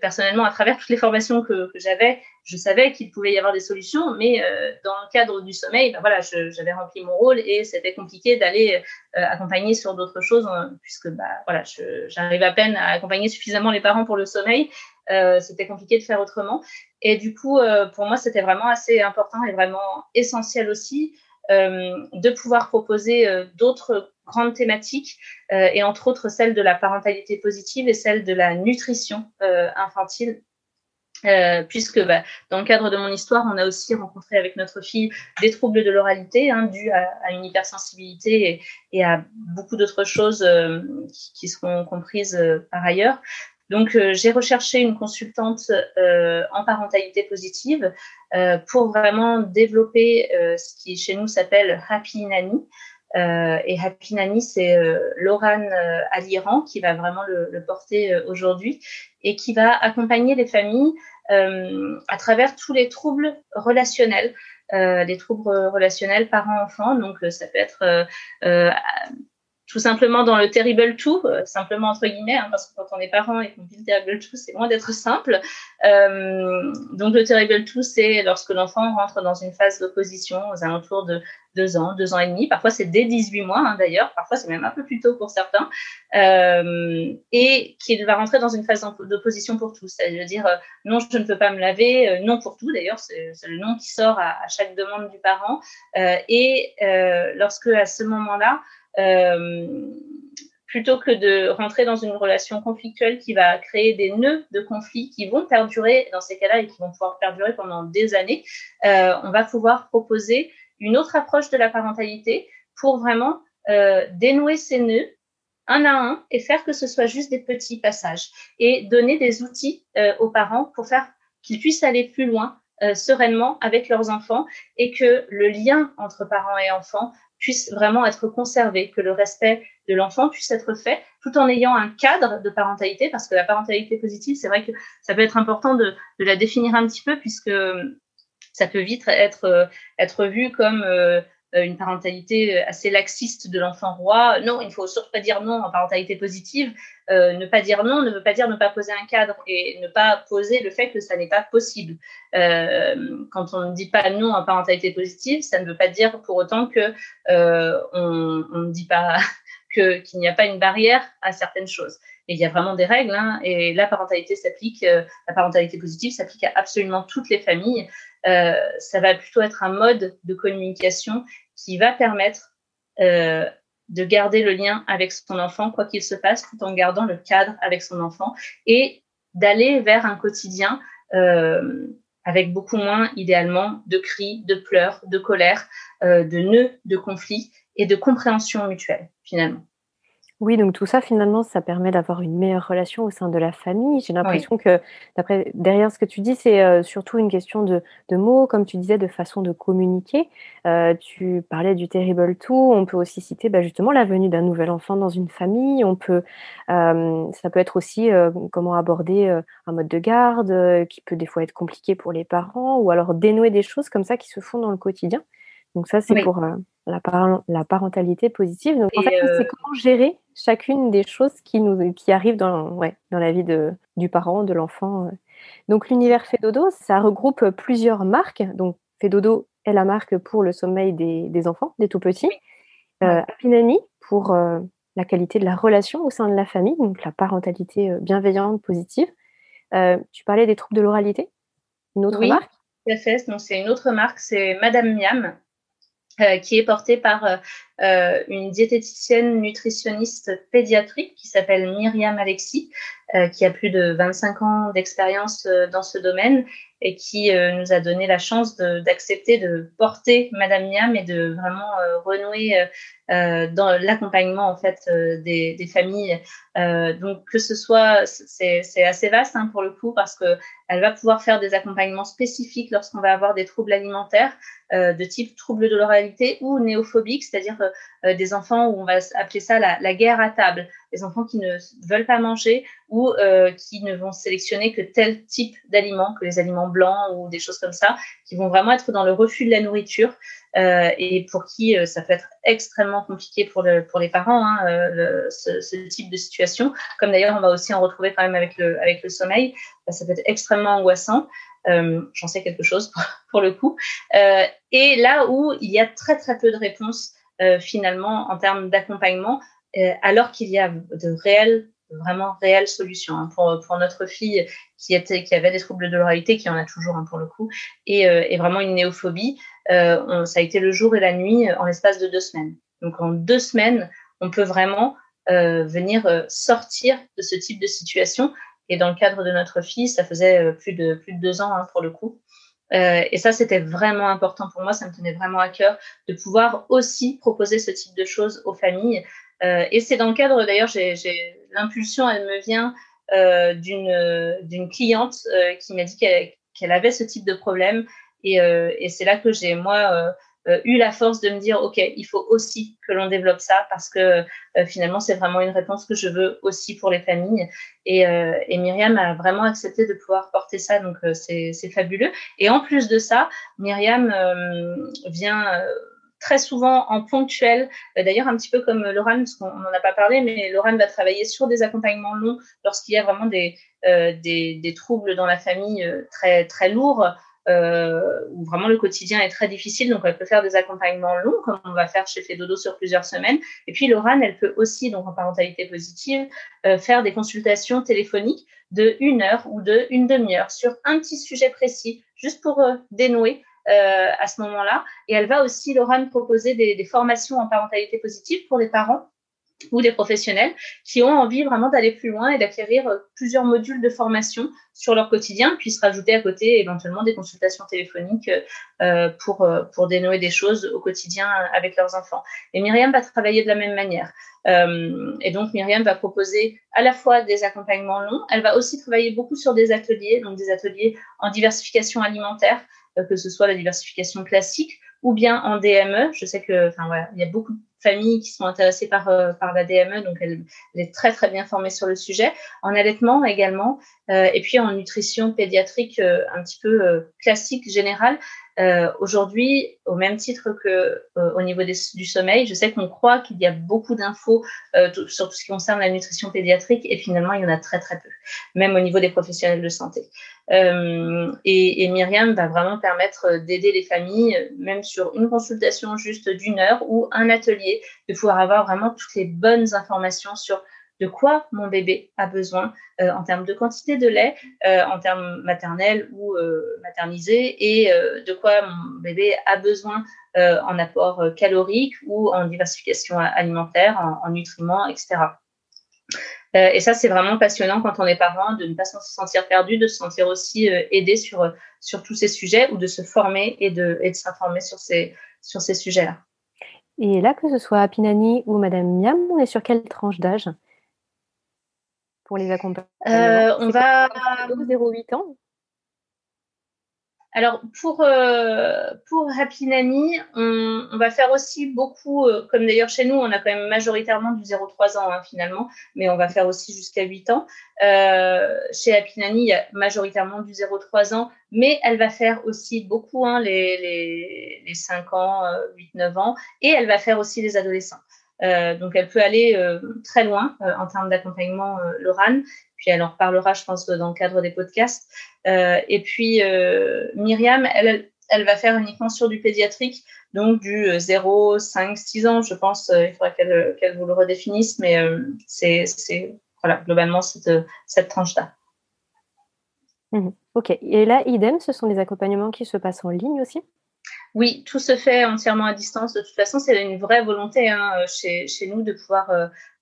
personnellement à travers toutes les formations que, que j'avais, je savais qu'il pouvait y avoir des solutions, mais euh, dans le cadre du sommeil, ben voilà, j'avais rempli mon rôle et c'était compliqué d'aller euh, accompagner sur d'autres choses, hein, puisque bah, voilà, j'arrive à peine à accompagner suffisamment les parents pour le sommeil. Euh, c'était compliqué de faire autrement. Et du coup, euh, pour moi, c'était vraiment assez important et vraiment essentiel aussi de pouvoir proposer d'autres grandes thématiques, et entre autres celle de la parentalité positive et celle de la nutrition infantile euh, puisque bah, dans le cadre de mon histoire, on a aussi rencontré avec notre fille des troubles de l'oralité hein, dus à, à, une hypersensibilité et, et à beaucoup d'autres choses euh, qui, qui, seront comprises euh, par ailleurs. Donc, euh, j'ai recherché une consultante en parentalité positive pour vraiment développer ce qui chez nous s'appelle Happy Nanny. Et Happy Nanny, c'est Laurane Aliran qui va vraiment le, le porter aujourd'hui et qui va accompagner les familles euh, à travers tous les troubles relationnels, euh, les troubles relationnels parents-enfants. Donc, euh, ça peut être tout simplement dans le terrible tout, euh, simplement entre guillemets, hein, parce que quand on est parent et qu'on vit le terrible tout, c'est loin d'être simple. Euh, donc le terrible tout, c'est lorsque l'enfant rentre dans une phase d'opposition aux alentours de deux ans, deux ans et demi. Parfois c'est dès 18 mois hein, d'ailleurs, parfois c'est même un peu plus tôt pour certains, euh, et qu'il va rentrer dans une phase d'opposition pour tout. C'est-à-dire euh, non, je ne peux pas me laver, euh, non pour tout. D'ailleurs, c'est le nom qui sort à, chaque demande du parent. et lorsque à ce moment-là euh, plutôt que de rentrer dans une relation conflictuelle qui va créer des nœuds de conflit qui vont perdurer dans ces cas-là et qui vont pouvoir perdurer pendant des années, euh, on va pouvoir proposer une autre approche de la parentalité pour vraiment euh, dénouer ces nœuds un à un et faire que ce soit juste des petits passages et donner des outils euh, aux parents pour faire qu'ils puissent aller plus loin euh, sereinement avec leurs enfants et que le lien entre parents et enfants puisse vraiment être conservé, que le respect de l'enfant puisse être fait, tout en ayant un cadre de parentalité, parce que la parentalité positive, c'est vrai que ça peut être important de, de, la définir un petit peu, puisque ça peut vite être, être vu comme euh, euh, une parentalité euh, assez laxiste de l'enfant roi. Non, il ne faut surtout pas dire non en parentalité positive. Euh, ne pas dire non ne veut pas dire ne pas poser un cadre et ne pas poser le fait que ça n'est pas possible. Euh, quand on ne dit pas non en parentalité positive, ça ne veut pas dire pour autant que euh, on, ne dit pas qu'il n'y a pas une barrière à certaines choses. Et il y a vraiment des règles. Hein, et la parentalité s'applique, la parentalité positive s'applique à absolument toutes les familles. Euh, ça va plutôt être un mode de communication qui va permettre euh, de garder le lien avec son enfant, quoi qu'il se passe, tout en gardant le cadre avec son enfant et d'aller vers un quotidien euh, avec beaucoup moins, idéalement, de cris, de pleurs, de colère, de nœuds, de conflits et de compréhension mutuelle, finalement. Oui, donc tout ça, finalement, ça permet d'avoir une meilleure relation au sein de la famille. J'ai l'impression que, d'après, derrière ce que tu dis, c'est euh, surtout une question de, de, mots, comme tu disais, de façon de communiquer. Euh, tu parlais du terrible tout. On peut aussi citer bah, justement la venue d'un nouvel enfant dans une famille. On peut, euh, ça peut être aussi euh, comment aborder euh, un mode de garde qui peut des fois être compliqué pour les parents, ou alors dénouer des choses comme ça qui se font dans le quotidien. Donc ça, c'est pour la, la, parentalité positive. Donc en fait, c'est comment gérer chacune des choses qui nous qui arrivent dans, ouais, dans la vie de, du parent, de l'enfant. Donc l'univers Fedodo, ça regroupe plusieurs marques. Donc Fedodo est la marque pour le sommeil des, des enfants, des tout petits. Euh, Apinani pour la qualité de la relation au sein de la famille, donc la parentalité bienveillante, positive. tu parlais des troubles de l'oralité, une autre marque? c'est une autre marque, c'est Madame Miam, euh, qui est portée par euh, euh, une diététicienne nutritionniste pédiatrique qui s'appelle Myriam Alexis, qui a plus de 25 ans d'expérience dans ce domaine et qui nous a donné la chance d'accepter de, porter Madame Miam et de vraiment renouer dans l'accompagnement en fait des, des familles. donc que ce soit, c'est assez vaste hein, pour le coup parce que elle va pouvoir faire des accompagnements spécifiques lorsqu'on va avoir des troubles alimentaires euh, de type trouble de l'oralité ou néophobique, c'est-à-dire euh, euh, des enfants où on va appeler ça la, guerre à table, des enfants qui ne veulent pas manger ou qui ne vont sélectionner que tel type d'aliments, que les aliments blancs ou des choses comme ça, qui vont vraiment être dans le refus de la nourriture. Et pour qui ça peut être extrêmement compliqué pour, le, pour les parents, hein, ce, type de situation. Comme d'ailleurs, on va aussi en retrouver quand même avec le, sommeil. ça peut être extrêmement angoissant. Euh, j'en sais quelque chose pour, le coup. Euh, et là où il y a très très peu de réponses euh, finalement en termes d'accompagnement, alors qu'il y a de réelles vraiment réelles solutions hein, pour, notre fille qui, avait des troubles de l'oralité, qui en a toujours hein, pour le coup, et, vraiment une néophobie. Ça a été le jour et la nuit en l'espace de deux semaines. Donc en deux semaines, on peut vraiment venir sortir de ce type de situation et dans le cadre de notre fille, ça faisait euh, plus de, plus de deux ans hein, pour le coup. Euh, et ça, c'était vraiment important pour moi, ça me tenait vraiment à cœur de pouvoir aussi proposer ce type de choses aux familles. Euh, et c'est dans le cadre, d'ailleurs, j'ai l'impulsion, elle me vient d'une cliente qui m'a dit qu'elle avait ce type de problème. Et, et c'est là que j'ai, moi, euh, eu la force de me dire, OK, il faut aussi que l'on développe ça parce que euh, finalement, c'est vraiment une réponse que je veux aussi pour les familles. Et, euh, et Myriam a vraiment accepté de pouvoir porter ça, donc c'est fabuleux. Et en plus de ça, Myriam vient très souvent en ponctuel. D'ailleurs, un petit peu comme Laurent, parce qu'on n'en a pas parlé, mais Laurent va travailler sur des accompagnements longs lorsqu'il y a vraiment des, des, des, troubles dans la famille très, très lourds euh, vraiment le quotidien est très difficile. Donc, elle peut faire des accompagnements longs, comme on va faire chez Fedodo sur plusieurs semaines. Et puis, Laurane, elle peut aussi, donc en parentalité positive, euh, faire des consultations téléphoniques de une heure ou de une demi-heure sur un petit sujet précis, juste pour euh, dénouer euh, à ce moment-là. Et elle va aussi, Laurane, proposer des, formations en parentalité positive pour les parents ou des professionnels qui ont envie vraiment d'aller plus loin et d'acquérir euh, plusieurs modules de formation sur leur quotidien, puis se rajouter à côté éventuellement des consultations téléphoniques euh, pour, euh, pour dénouer des choses au quotidien avec leurs enfants. Et Myriam va travailler de la même manière. et donc Myriam va proposer à la fois des accompagnements longs, elle va aussi travailler beaucoup sur des ateliers, donc des ateliers en diversification alimentaire, que ce soit la diversification classique ou bien en DME. Je sais que, enfin voilà, il y a beaucoup de familles qui sont intéressées par, euh, par la DME, donc elle, est très très bien formée sur le sujet. En allaitement également, euh, et puis en nutrition pédiatrique euh, un petit peu classique, générale. Aujourd'hui, au même titre que au niveau du sommeil, je sais qu'on croit qu'il y a beaucoup d'infos sur tout ce qui concerne la nutrition pédiatrique, et finalement, il y en a très très peu, même au niveau des professionnels de santé. Euh, et, et, Myriam va vraiment permettre d'aider les familles, même sur une consultation juste d'une heure ou un atelier, de pouvoir avoir vraiment toutes les bonnes informations sur de quoi mon bébé a besoin euh, en termes de quantité de lait, euh, en termes maternels ou euh, maternisés, et euh, de quoi mon bébé a besoin en apport calorique ou en diversification alimentaire, en, en nutriments, etc. Et ça, c'est vraiment passionnant quand on est parent de ne pas se sentir perdu, de se sentir aussi aidé sur, sur tous ces sujets ou de se former et de, s'informer sur ces, sur ces sujets-là. Et là, que ce soit Pinani ou Madame Miam, on est sur quelle tranche d'âge? Pour les accompagner euh, On va. 0,8 ans? Alors pour euh, pour Happy Nanny, on, on, va faire aussi beaucoup, euh, comme d'ailleurs chez nous, on a quand même majoritairement du 0-3 ans hein, finalement, mais on va faire aussi jusqu'à 8 ans. Euh, chez Happy Nanny, il y a majoritairement du 0-3 ans, mais elle va faire aussi beaucoup hein, les, les, les 5 ans, 8-9 ans, et elle va faire aussi les adolescents. Euh, donc elle peut aller très loin en termes d'accompagnement, Lorane puis elle en reparlera, je pense, dans le cadre des podcasts. Euh, et puis euh, Myriam, elle, va faire uniquement sur du pédiatrique, donc du 0, 5, 6 ans, je pense. Euh, il faudra qu'elle qu'elle vous le redéfinisse, mais c'est voilà, globalement cette, cette tranche-là. Mmh. Ok. Et là, idem, ce sont des accompagnements qui se passent en ligne aussi? Oui, tout se fait entièrement à distance. De toute façon, c'est une vraie volonté hein, chez, chez, nous de pouvoir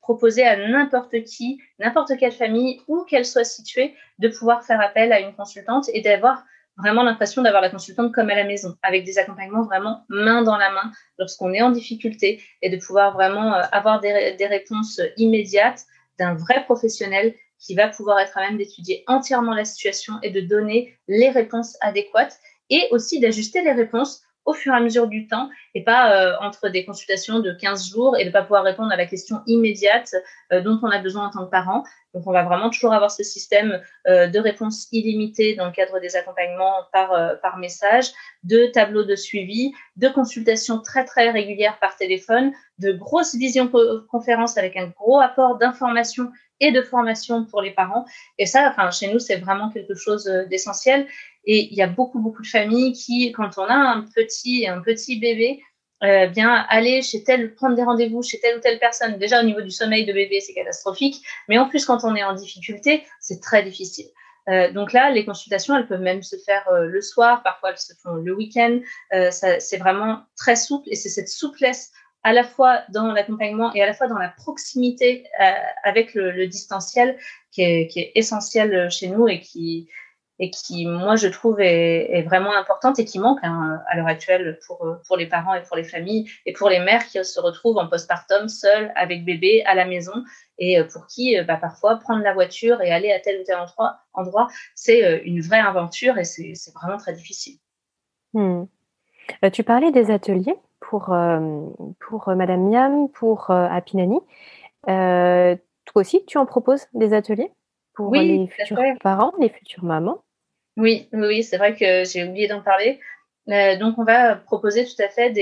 proposer à n'importe qui, n'importe quelle famille, où qu'elle soit située, de pouvoir faire appel à une consultante et d'avoir vraiment l'impression d'avoir la consultante comme à la maison, avec des accompagnements vraiment main dans la main lorsqu'on est en difficulté et de pouvoir vraiment euh, avoir des, des réponses immédiates d'un vrai professionnel qui va pouvoir être à même d'étudier entièrement la situation et de donner les réponses adéquates et aussi d'ajuster les réponses au fur et à mesure du temps et pas euh, entre des consultations de 15 jours et de pas pouvoir répondre à la question immédiate euh, dont on a besoin en tant que parent. Donc, on va vraiment toujours avoir ce système euh, de réponse illimitée dans le cadre des accompagnements par, par message, de tableaux de suivi, de consultations très, très régulières par téléphone, de grosses visioconférences avec un gros apport d'information et de formation pour les parents. Et ça, enfin, chez nous, c'est vraiment quelque chose d'essentiel. Et il y a beaucoup, beaucoup de familles qui, quand on a un petit, un petit bébé, euh, bien aller chez tel, prendre des rendez-vous chez telle ou telle personne. Déjà au niveau du sommeil de bébé, c'est catastrophique, mais en plus quand on est en difficulté, c'est très difficile. Euh, donc là, les consultations, elles peuvent même se faire euh, le soir, parfois elles se font le week-end. C'est vraiment très souple et c'est cette souplesse à la fois dans l'accompagnement et à la fois dans la proximité avec le, le distanciel qui est, qui est essentiel chez nous et qui, et qui, moi, je trouve est, est vraiment importante et qui manque hein, à l'heure actuelle pour, pour les parents et pour les familles et pour les mères qui se retrouvent en postpartum seules avec bébé à la maison et pour qui, bah, parfois, prendre la voiture et aller à tel ou tel endroit, endroit c'est euh, une vraie aventure et c'est vraiment très difficile. Hmm. Euh, tu parlais des ateliers pour, euh, pour Madame Miam, pour Apinani. toi aussi, tu en proposes des ateliers pour les futurs parents, les futures mamans? Oui, oui, c'est vrai que j'ai oublié d'en parler. Euh, donc, on va proposer tout à fait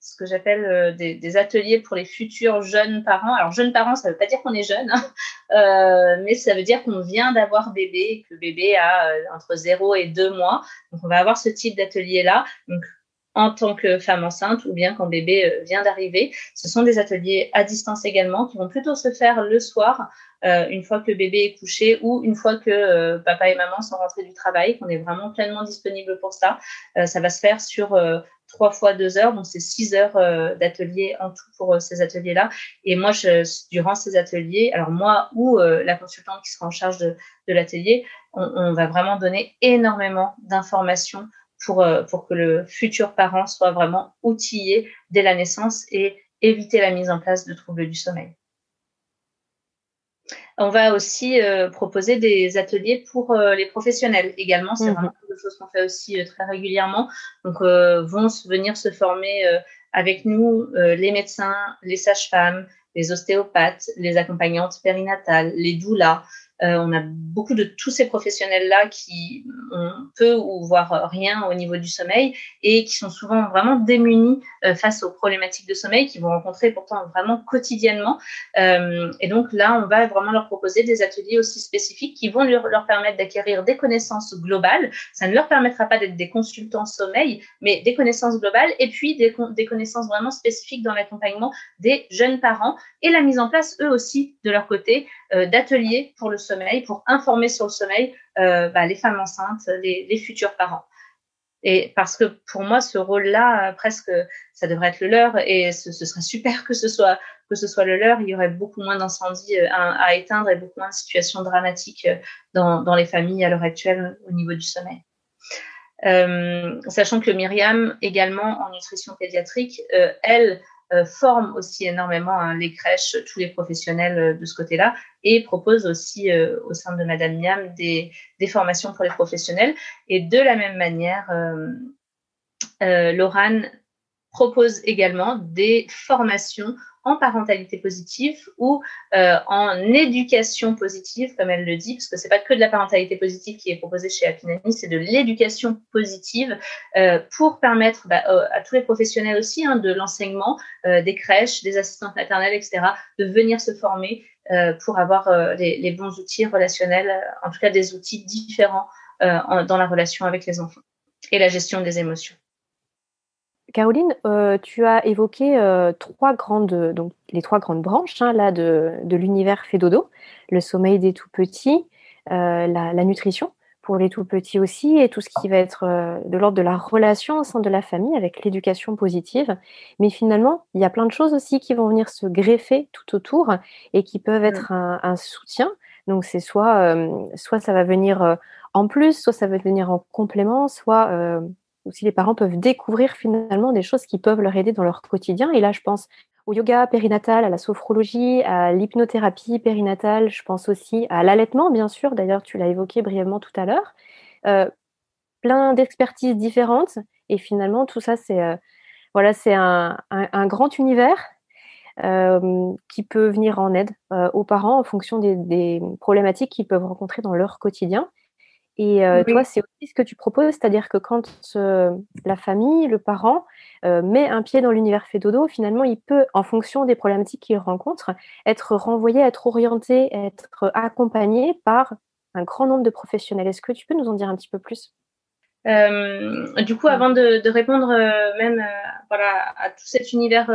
ce que j'appelle euh, des, ateliers pour les futurs jeunes parents. Alors, jeunes parents, ça ne veut pas dire qu'on est jeune, hein. euh, mais ça veut dire qu'on vient d'avoir bébé, que le bébé a entre 0 et 2 mois. Donc, on va avoir ce type d'atelier-là. En tant que femme enceinte ou bien quand bébé vient d'arriver. Ce sont des ateliers à distance également qui vont plutôt se faire le soir euh, une fois que bébé est couché ou une fois que euh, papa et maman sont rentrés du travail, qu'on est vraiment pleinement disponible pour ça. Euh, ça va se faire sur trois fois deux heures, donc c'est six heures d'atelier en tout pour ces ateliers-là. Et moi, je, durant ces ateliers, alors moi ou la consultante qui sera en charge de, de l'atelier, on, on, va vraiment donner énormément d'informations pour, pour que le futur parent soit vraiment outillé dès la naissance et éviter la mise en place de troubles du sommeil. On va aussi euh, proposer des ateliers pour euh, les professionnels également. C'est mhm. vraiment quelque chose qu'on fait aussi euh, très régulièrement. Donc, vont venir se former avec nous les médecins, les sages-femmes, les ostéopathes, les accompagnantes périnatales, les doulas, euh, on a beaucoup de tous ces professionnels-là qui ont peu ou voire rien au niveau du sommeil et qui sont souvent vraiment démunis euh, face aux problématiques de sommeil qu'ils vont rencontrer pourtant vraiment quotidiennement. Euh, et donc là, on va vraiment leur proposer des ateliers aussi spécifiques qui vont leur, permettre d'acquérir des connaissances globales. Ça ne leur permettra pas d'être des consultants sommeil, mais des connaissances globales et puis des connaissances vraiment spécifiques dans l'accompagnement des jeunes parents et la mise en place, eux aussi, de leur côté, d'ateliers pour le sommeil pour informer sur le sommeil euh, bah, les femmes enceintes, les, futurs parents. Et parce que pour moi, ce rôle-là, euh, presque, ça devrait être le leur, et ce, serait super que ce soit que ce soit le leur. Il y aurait beaucoup moins d'incendies euh, à, éteindre et beaucoup moins de situations dramatiques dans, les familles à l'heure actuelle au niveau du sommeil. sachant que Myriam, également en nutrition pédiatrique, elle forme aussi énormément hein, les crèches, tous les professionnels de ce côté-là, et propose aussi au sein de Madame Miam des, des, formations pour les professionnels. Et de la même manière, Lorane propose également des formations en parentalité positive ou euh, en éducation positive, comme elle le dit, parce que c'est pas que de la parentalité positive qui est proposée chez Apinani, c'est de l'éducation positive euh, pour permettre bah, à tous les professionnels aussi hein, de l'enseignement, euh, des crèches, des assistantes maternelles, etc., de venir se former pour avoir les, les, bons outils relationnels, en tout cas des outils différents dans la relation avec les enfants et la gestion des émotions. Caroline, euh, tu as évoqué euh, trois grandes, donc les trois grandes branches hein, là de, l'univers Fédodo, le sommeil des tout petits, euh, la, nutrition pour les tout petits aussi, et tout ce qui va être de l'ordre de la relation au sein de la famille avec l'éducation positive. Mais finalement, il y a plein de choses aussi qui vont venir se greffer tout autour et qui peuvent être mmh. un, soutien. Donc c'est soit, soit ça va venir en plus, soit ça va venir en complément, soit ou si les parents peuvent découvrir finalement des choses qui peuvent leur aider dans leur quotidien. Et là, je pense au yoga périnatal, à la sophrologie, à l'hypnothérapie périnatale, je pense aussi à l'allaitement, bien sûr, d'ailleurs tu l'as évoqué brièvement tout à l'heure. Euh, plein d'expertises différentes, et finalement tout ça, c'est euh, voilà, un, grand univers euh, qui peut venir en aide aux parents en fonction des problématiques qu'ils peuvent rencontrer dans leur quotidien. Et euh, toi, c'est aussi ce que tu proposes, c'est-à-dire que quand euh, la famille, le parent euh, met un pied dans l'univers Fédodo, finalement, il peut, en fonction des problématiques qu'il rencontre, être renvoyé, être orienté, être accompagné par un grand nombre de professionnels. Est-ce que tu peux nous en dire un petit peu plus? Du coup, avant de, répondre même voilà, à tout cet univers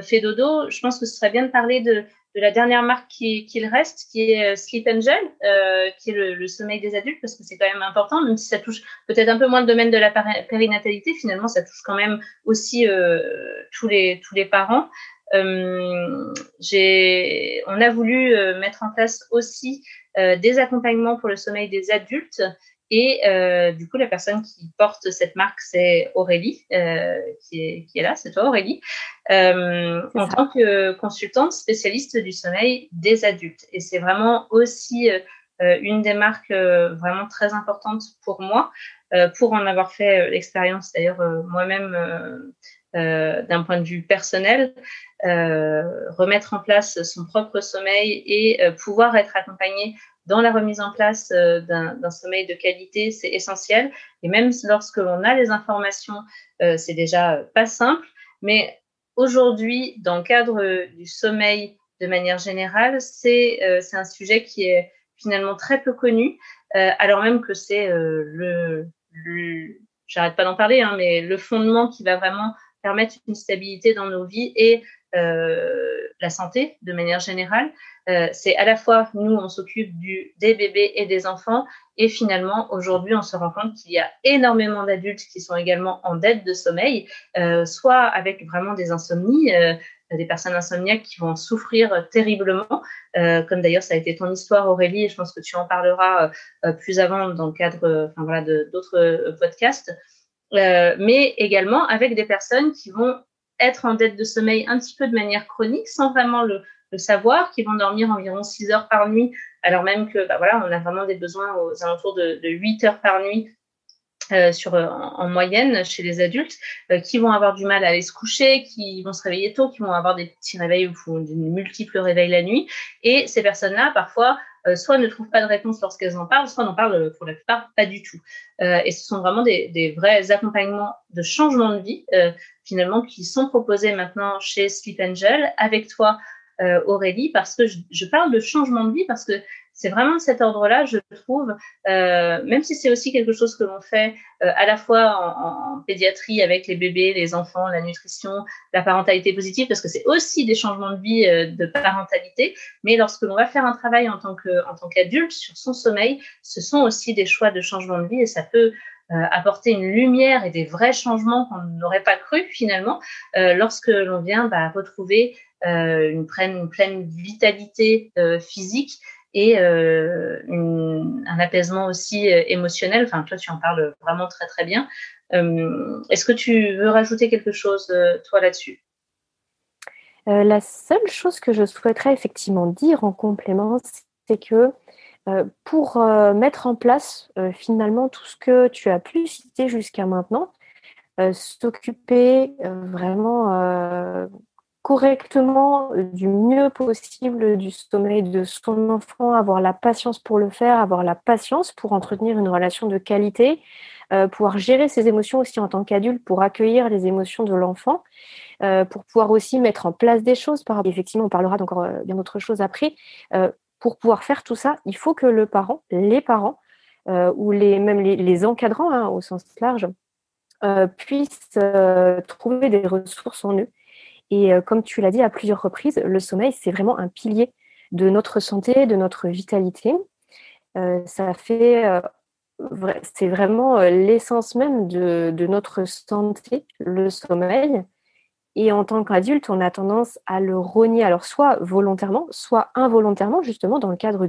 Fédodo, je pense que ce serait bien de parler de de la dernière marque qui, qui reste, qui est euh, Sleep Angel, euh, qui est le, sommeil des adultes, parce que c'est quand même important, même si ça touche peut-être un peu moins le domaine de la périnatalité, finalement, ça touche quand même aussi euh, tous, les, tous les parents. on a voulu mettre en place aussi des accompagnements pour le sommeil des adultes et euh, du coup, la personne qui porte cette marque, c'est Aurélie, euh, qui, est, qui, est, là, c'est toi Aurélie, euh, en tant que consultante spécialiste du sommeil des adultes. Et c'est vraiment aussi une des marques vraiment très importantes pour moi, pour en avoir fait l'expérience d'ailleurs moi-même d'un point de vue personnel, remettre en place son propre sommeil et pouvoir être accompagné dans la remise en place euh, d'un sommeil de qualité, c'est essentiel. Et même lorsque l'on a les informations, euh, c'est déjà pas simple. Mais aujourd'hui, dans le cadre du sommeil de manière générale, c'est euh, un sujet qui est finalement très peu connu, alors même que c'est le, le j'arrête pas d'en parler, hein, mais le fondement qui va vraiment permettre une stabilité dans nos vies et la santé de manière générale. Euh, c'est à la fois nous, on s'occupe des bébés et des enfants, et finalement, aujourd'hui, on se rend compte qu'il y a énormément d'adultes qui sont également en dette de sommeil, euh, soit avec vraiment des insomnies, euh, des personnes insomniaques qui vont souffrir terriblement, comme d'ailleurs ça a été ton histoire, Aurélie, et je pense que tu en parleras plus avant dans le cadre voilà, d'autres podcasts, mais également avec des personnes qui vont être en dette de sommeil un petit peu de manière chronique sans vraiment le, savoir, qui vont dormir environ 6 heures par nuit, alors même que bah voilà, on a vraiment des besoins aux alentours de, de 8 heures par nuit euh, sur, euh, en, moyenne chez les adultes, euh, qui vont avoir du mal à aller se coucher, qui vont se réveiller tôt, qui vont avoir des petits réveils ou des multiples réveils la nuit. Et ces personnes-là, parfois, soit ne trouvent pas de réponse lorsqu'elles en parlent, soit n'en parlent pour la plupart pas du tout. et ce sont vraiment des, vrais accompagnements de changement de vie, finalement, qui sont proposés maintenant chez Sleep Angel, avec toi euh, Aurélie, parce que je, parle de changement de vie, parce que c'est vraiment cet ordre-là, je trouve, euh, même si c'est aussi quelque chose que l'on fait euh, à la fois en, pédiatrie avec les bébés, les enfants, la nutrition, la parentalité positive, parce que c'est aussi des changements de vie de parentalité, mais lorsque l'on va faire un travail en tant qu'adulte sur son sommeil, ce sont aussi des choix de changement de vie et ça peut apporter une lumière et des vrais changements qu'on n'aurait pas cru finalement lorsque l'on vient bah, retrouver euh, une, pleine, vitalité euh, physique et euh, un apaisement aussi émotionnel. Enfin, toi, tu en parles vraiment très très bien. Est-ce que tu veux rajouter quelque chose, toi, là-dessus? La seule chose que je souhaiterais effectivement dire en complément, c'est que pour mettre en place finalement tout ce que tu as pu citer jusqu'à maintenant, s'occuper vraiment correctement, euh, du mieux possible du sommeil de son enfant, avoir la patience pour le faire, avoir la patience pour entretenir une relation de qualité, euh, pouvoir gérer ses émotions aussi en tant qu'adulte, pour accueillir les émotions de l'enfant, euh, pour pouvoir aussi mettre en place des choses. Par... Effectivement, on parlera d'encore bien d'autres choses après. pour pouvoir faire tout ça, il faut que le parent, les parents, ou les, même les, encadrants hein, au sens large, puissent trouver des ressources en eux et euh, comme tu l'as dit à plusieurs reprises, le sommeil, c'est vraiment un pilier de notre santé, de notre vitalité. Euh, ça fait, euh, c'est vraiment l'essence même de, de, notre santé, le sommeil. Et en tant qu'adulte, on a tendance à le rogner, alors soit volontairement, soit involontairement, justement dans le cadre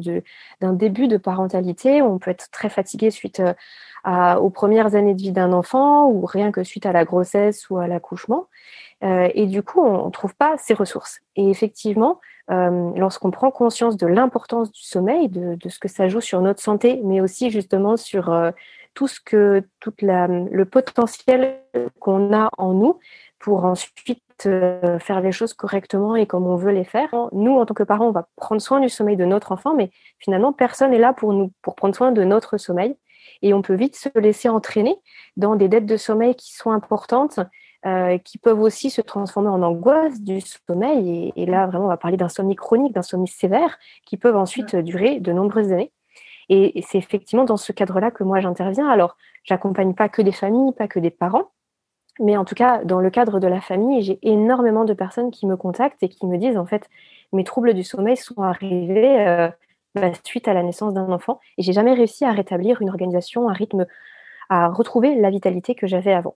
d'un début de parentalité. On peut être très fatigué suite à, aux premières années de vie d'un enfant ou rien que suite à la grossesse ou à l'accouchement. Euh, et du coup, on ne trouve pas ces ressources. Et effectivement, euh, lorsqu'on prend conscience de l'importance du sommeil, de, ce que ça joue sur notre santé, mais aussi justement sur euh, tout ce que, tout le potentiel qu'on a en nous pour ensuite euh, faire les choses correctement et comme on veut les faire. Nous, en tant que parents, on va prendre soin du sommeil de notre enfant, mais finalement, personne n'est là pour nous, pour prendre soin de notre sommeil. Et on peut vite se laisser entraîner dans des dettes de sommeil qui sont importantes euh, qui peuvent aussi se transformer en angoisse du sommeil. Et, là, vraiment, on va parler d'insomnie chronique, d'insomnie sévère, qui peuvent ensuite durer de nombreuses années. Et, c'est effectivement dans ce cadre-là que moi j'interviens. Alors, j'accompagne pas que des familles, pas que des parents, mais en tout cas, dans le cadre de la famille, j'ai énormément de personnes qui me contactent et qui me disent en fait, mes troubles du sommeil sont arrivés euh, bah, suite à la naissance d'un enfant et j'ai jamais réussi à rétablir une organisation, un rythme, à retrouver la vitalité que j'avais avant.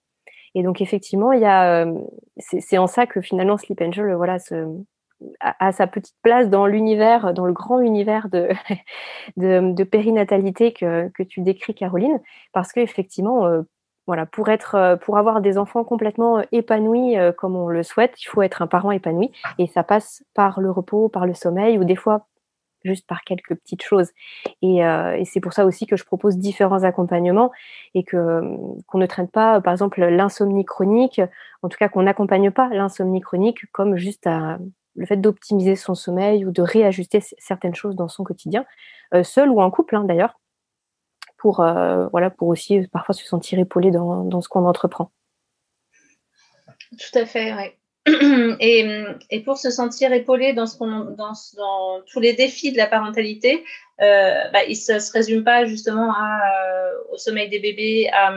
Et donc effectivement, il y a, euh, c'est en ça que finalement Sleep Angel, voilà, a, sa petite place dans l'univers, dans le grand univers de, de, périnatalité que, que, tu décris, Caroline, parce qu'effectivement, euh, voilà, pour être, euh, pour avoir des enfants complètement épanouis comme on le souhaite, il faut être un parent épanoui, et ça passe par le repos, par le sommeil, ou des fois juste par quelques petites choses. Euh, et, c'est pour ça aussi que je propose différents accompagnements et qu'on ne traite pas, par exemple, l'insomnie chronique, en tout cas qu'on n'accompagne pas l'insomnie chronique comme juste le fait d'optimiser son sommeil ou de réajuster certaines choses dans son quotidien, euh, seul ou en couple hein, d'ailleurs, pour euh, voilà pour aussi parfois se sentir épaulé dans, ce qu'on entreprend. Tout à fait, oui. Et, et, pour se sentir épaulé dans, ce dans, dans, tous les défis de la parentalité, euh, bah, il ne se résume pas justement euh, au sommeil des bébés, à,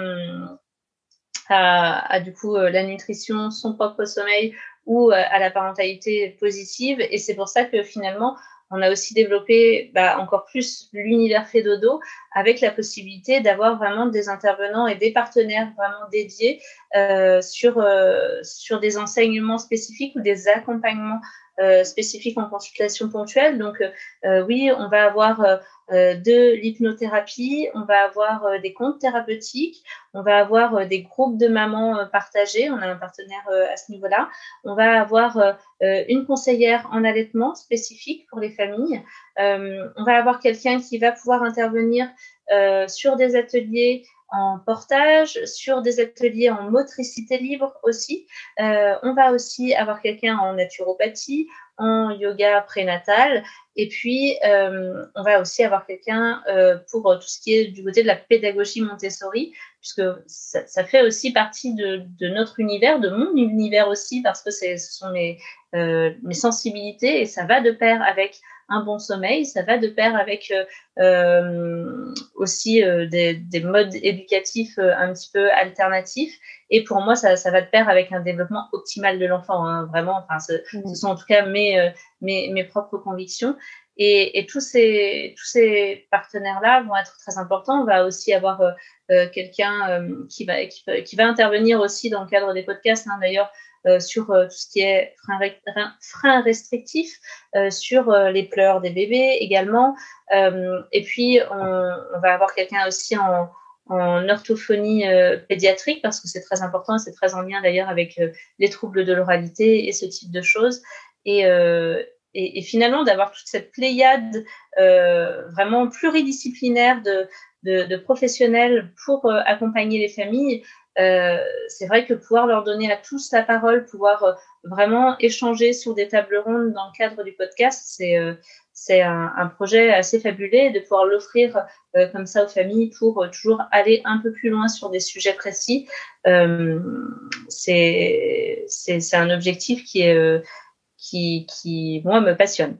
à, du coup euh, la nutrition, son propre sommeil ou euh, à la parentalité positive. Et c'est pour ça que finalement, on a aussi développé bah, encore plus l'univers Fedodo avec la possibilité d'avoir vraiment des intervenants et des partenaires vraiment dédiés euh, sur, euh, sur des enseignements spécifiques ou des accompagnements spécifiques en consultation ponctuelle. Donc oui, on va avoir euh, de l'hypnothérapie, on va avoir euh, des comptes thérapeutiques, on va avoir euh, des groupes de mamans partagés, on a un partenaire à ce niveau-là, on va avoir une conseillère en allaitement spécifique pour les familles, on va avoir quelqu'un qui va pouvoir intervenir sur des ateliers en portage, sur des ateliers en motricité libre aussi. on va aussi avoir quelqu'un en naturopathie, en yoga prénatal. Et puis, euh, on va aussi avoir quelqu'un euh, pour tout ce qui est du côté de la pédagogie Montessori, puisque ça, fait aussi partie de, notre univers, de mon univers aussi, parce que ce sont euh, mes sensibilités et ça va de pair avec un bon sommeil, ça va de pair avec euh, euh aussi euh, des, des, modes éducatifs un petit peu alternatifs. Et pour moi, ça, ça va de pair avec un développement optimal de l'enfant, hein, vraiment. Enfin, ce, mmh. ce, sont en tout cas mes, mes, mes propres convictions. Et, et, tous ces, tous ces partenaires-là vont être très importants. On va aussi avoir euh, quelqu'un euh, qui, va, qui, qui, va intervenir aussi dans le cadre des podcasts, hein, d'ailleurs, sur tout ce qui est frein, frein restrictif, sur les pleurs des bébés également. et puis, on, va avoir quelqu'un aussi en, orthophonie pédiatrique parce que c'est très important, c'est très en lien d'ailleurs avec les troubles de l'oralité et ce type de choses. et, et, finalement d'avoir toute cette pléiade vraiment pluridisciplinaire de, de professionnels pour accompagner les familles, c'est vrai que pouvoir leur donner à tous la parole, pouvoir vraiment échanger sur des tables rondes dans le cadre du podcast, c'est c'est un, projet assez fabuleux de pouvoir l'offrir euh, comme ça aux familles pour euh, toujours aller un peu plus loin sur des sujets précis. Euh, c'est un objectif qui, euh, qui, qui, moi, me passionne.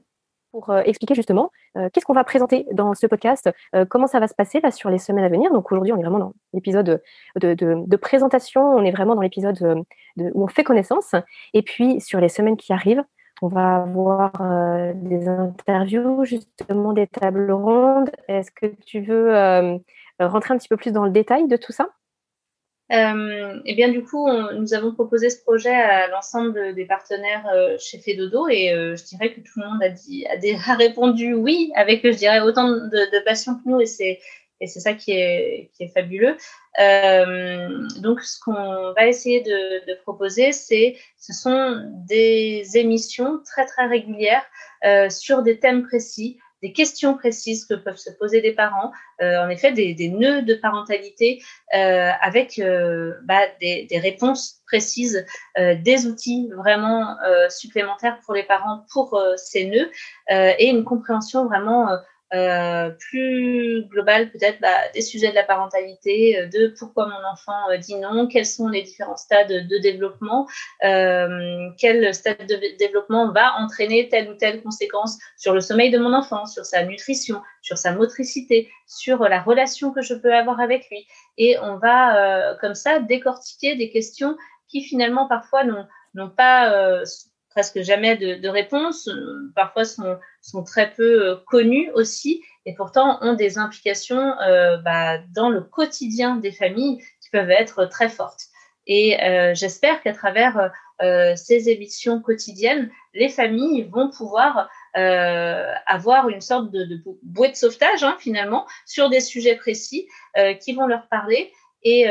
Pour euh, expliquer justement, qu'est-ce qu'on va présenter dans ce podcast, comment ça va se passer sur les semaines à venir? Donc aujourd'hui, on est vraiment dans l'épisode de, présentation, on est vraiment dans l'épisode où on fait connaissance. Et puis sur les semaines qui arrivent, on va avoir euh, des interviews, justement des tables rondes. Est-ce que tu veux euh, rentrer un petit peu plus dans le détail de tout ça? Euh, Eh bien, du coup, nous avons proposé ce projet à l'ensemble des partenaires chez Fedodo et je dirais que tout le monde a, répondu oui, avec, je dirais, autant de, passion que nous et c'est et c'est ça qui est, fabuleux. Euh, donc, ce qu'on va essayer de, de proposer, c'est, ce sont des émissions très très régulières euh, sur des thèmes précis, des questions précises que peuvent se poser des parents, euh, en effet des, des, nœuds de parentalité euh, avec euh, bah, des, des, réponses précises, des outils vraiment supplémentaires pour les parents pour ces nœuds et une compréhension vraiment euh, plus global peut-être bah, des sujets de la parentalité, euh, de pourquoi mon enfant euh, dit non, quels sont les différents stades de développement, quel stade de développement va entraîner telle ou telle conséquence sur le sommeil de mon enfant, sur sa nutrition, sur sa motricité, sur la relation que je peux avoir avec lui. Et on va comme ça décortiquer des questions qui finalement parfois n'ont pas presque jamais de, de réponses, euh, parfois sont, sont très peu euh, connus aussi, et pourtant ont des implications euh, bah, dans le quotidien des familles qui peuvent être très fortes. Et euh, j'espère qu'à travers ces émissions quotidiennes, les familles vont pouvoir avoir une sorte de, de bouée de sauvetage hein, finalement sur des sujets précis qui vont leur parler et,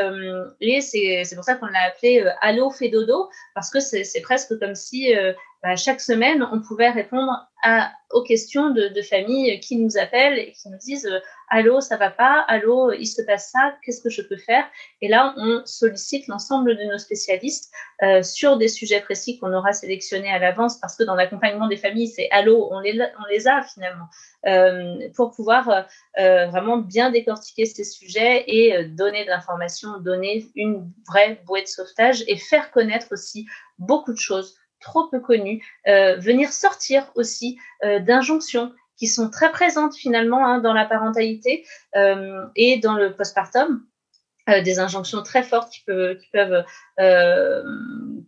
et c'est pour ça qu'on l'a appelé Allo fait dodo, parce que c'est presque comme si bah, chaque semaine, on pouvait répondre à, aux questions de, de, familles qui nous appellent et qui nous disent euh, Allô, ça va pas? Allô, il se passe ça? Qu'est-ce que je peux faire? Et là, on sollicite l'ensemble de nos spécialistes euh, sur des sujets précis qu'on aura sélectionnés à l'avance parce que dans l'accompagnement des familles, c'est Allô, on les, on les a finalement. Euh, pour pouvoir euh, vraiment bien décortiquer ces sujets et euh, donner de l'information, donner une vraie bouée de sauvetage et faire connaître aussi beaucoup de choses trop peu connues, euh, venir sortir aussi euh, d'injonctions qui sont très présentes finalement hein, dans la parentalité euh, et dans le postpartum. Des injonctions très fortes qui peuvent, qui peuvent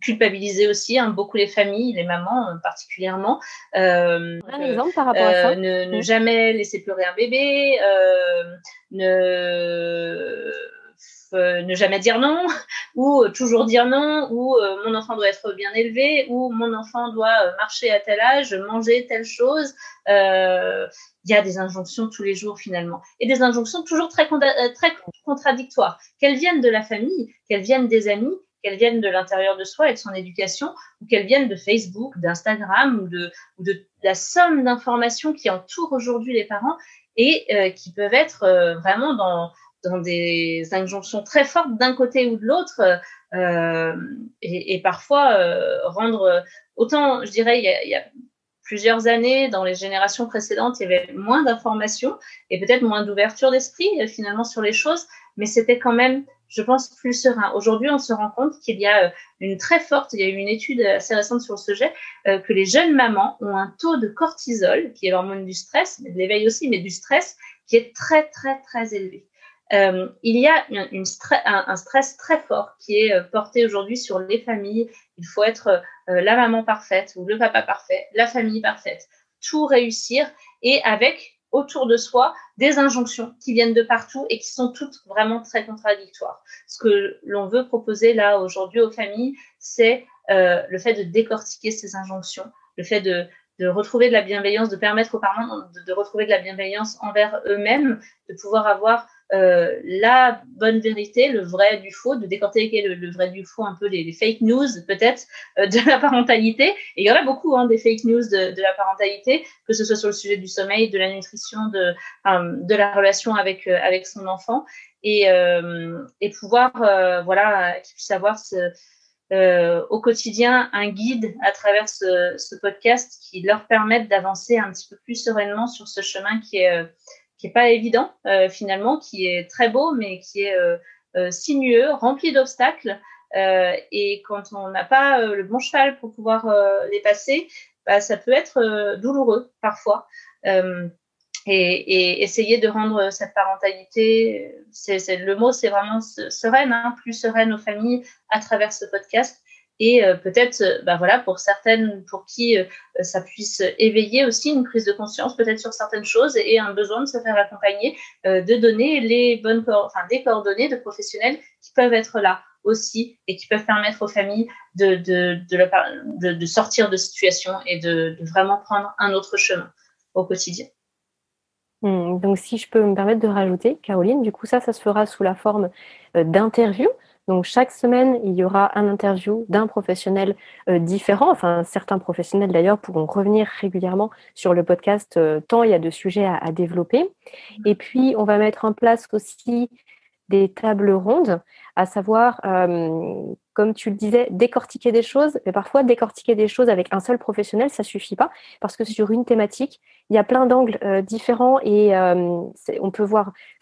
culpabiliser aussi hein, beaucoup les familles, les mamans particulièrement. un exemple par rapport à ça ne, ne, jamais laisser pleurer un bébé, ne ne jamais dire non, ou euh, toujours dire non, ou euh, mon enfant doit être bien élevé, ou mon enfant doit marcher à tel âge, manger telle chose. Il y a des injonctions tous les jours finalement, et des injonctions toujours très, très contradictoires, qu'elles viennent de la famille, qu'elles viennent des amis, qu'elles viennent de l'intérieur de soi et de son éducation, ou qu'elles viennent de Facebook, d'Instagram, ou de, ou de la somme d'informations qui entourent aujourd'hui les parents et euh, qui peuvent être euh, vraiment dans, dans des injonctions très fortes d'un côté ou de l'autre euh, et, parfois euh, rendre autant, je dirais, il y, a, plusieurs années, dans les générations précédentes, il y avait moins d'informations et peut-être moins d'ouverture d'esprit euh, finalement sur les choses, mais c'était quand même, je pense, plus serein. Aujourd'hui, on se rend compte qu'il y a euh, une très forte, il y a eu une étude assez récente sur le sujet, euh, que les jeunes mamans ont un taux de cortisol, qui est l'hormone du stress, mais de l'éveil aussi, mais du stress, qui est très, très, très élevé. Euh, il y a un, stress très fort qui est euh, porté aujourd'hui sur les familles. Il faut être euh, la maman parfaite ou le papa parfait, la famille parfaite, tout réussir et avec autour de soi des injonctions qui viennent de partout et qui sont toutes vraiment très contradictoires. Ce que l'on veut proposer là aujourd'hui aux familles, c'est le fait de décortiquer ces injonctions, le fait de, de retrouver de la bienveillance, de permettre aux parents de, retrouver de la bienveillance envers eux-mêmes, de pouvoir avoir euh, la bonne vérité, le vrai du faux, de décortiquer le, vrai du faux, un peu les, fake news peut-être euh, de la parentalité. Et il y en a beaucoup hein, des fake news de, de, la parentalité, que ce soit sur le sujet du sommeil, de la nutrition, de, de la relation avec, euh, avec son enfant, et, et pouvoir voilà qu'ils puissent avoir ce, euh, au quotidien un guide à travers ce, ce podcast qui leur permette d'avancer un petit peu plus sereinement sur ce chemin qui est, euh, qui est pas évident euh, finalement, qui est très beau, mais qui est euh, sinueux, rempli d'obstacles. et quand on n'a pas le bon cheval pour pouvoir les passer, bah, ça peut être douloureux parfois et, et, essayer de rendre cette parentalité, c'est, le mot, c'est vraiment sereine, hein, plus sereine aux familles à travers ce podcast. Et euh, peut-être, bah voilà, pour certaines, pour qui euh, ça puisse éveiller aussi une prise de conscience, peut-être sur certaines choses et un besoin de se faire accompagner, euh, de donner les bonnes, enfin des coordonnées de professionnels qui peuvent être là aussi et qui peuvent permettre aux familles de de, de, de, sortir de situation et de vraiment prendre un autre chemin au quotidien. Hmm, donc, si je peux me permettre de rajouter, Caroline, du coup, ça, ça se fera sous la forme euh, d'interviews. Donc, chaque semaine, il y aura un interview d'un professionnel euh, différent. Enfin, certains professionnels, d'ailleurs, pourront revenir régulièrement sur le podcast euh, tant il y a de sujets à, développer. Et puis, on va mettre en place aussi des tables rondes, à savoir comme tu le disais, décortiquer des choses, mais parfois décortiquer des choses avec un seul professionnel, ça suffit pas, parce que sur une thématique, il y a plein d'angles euh, différents et euh, on peut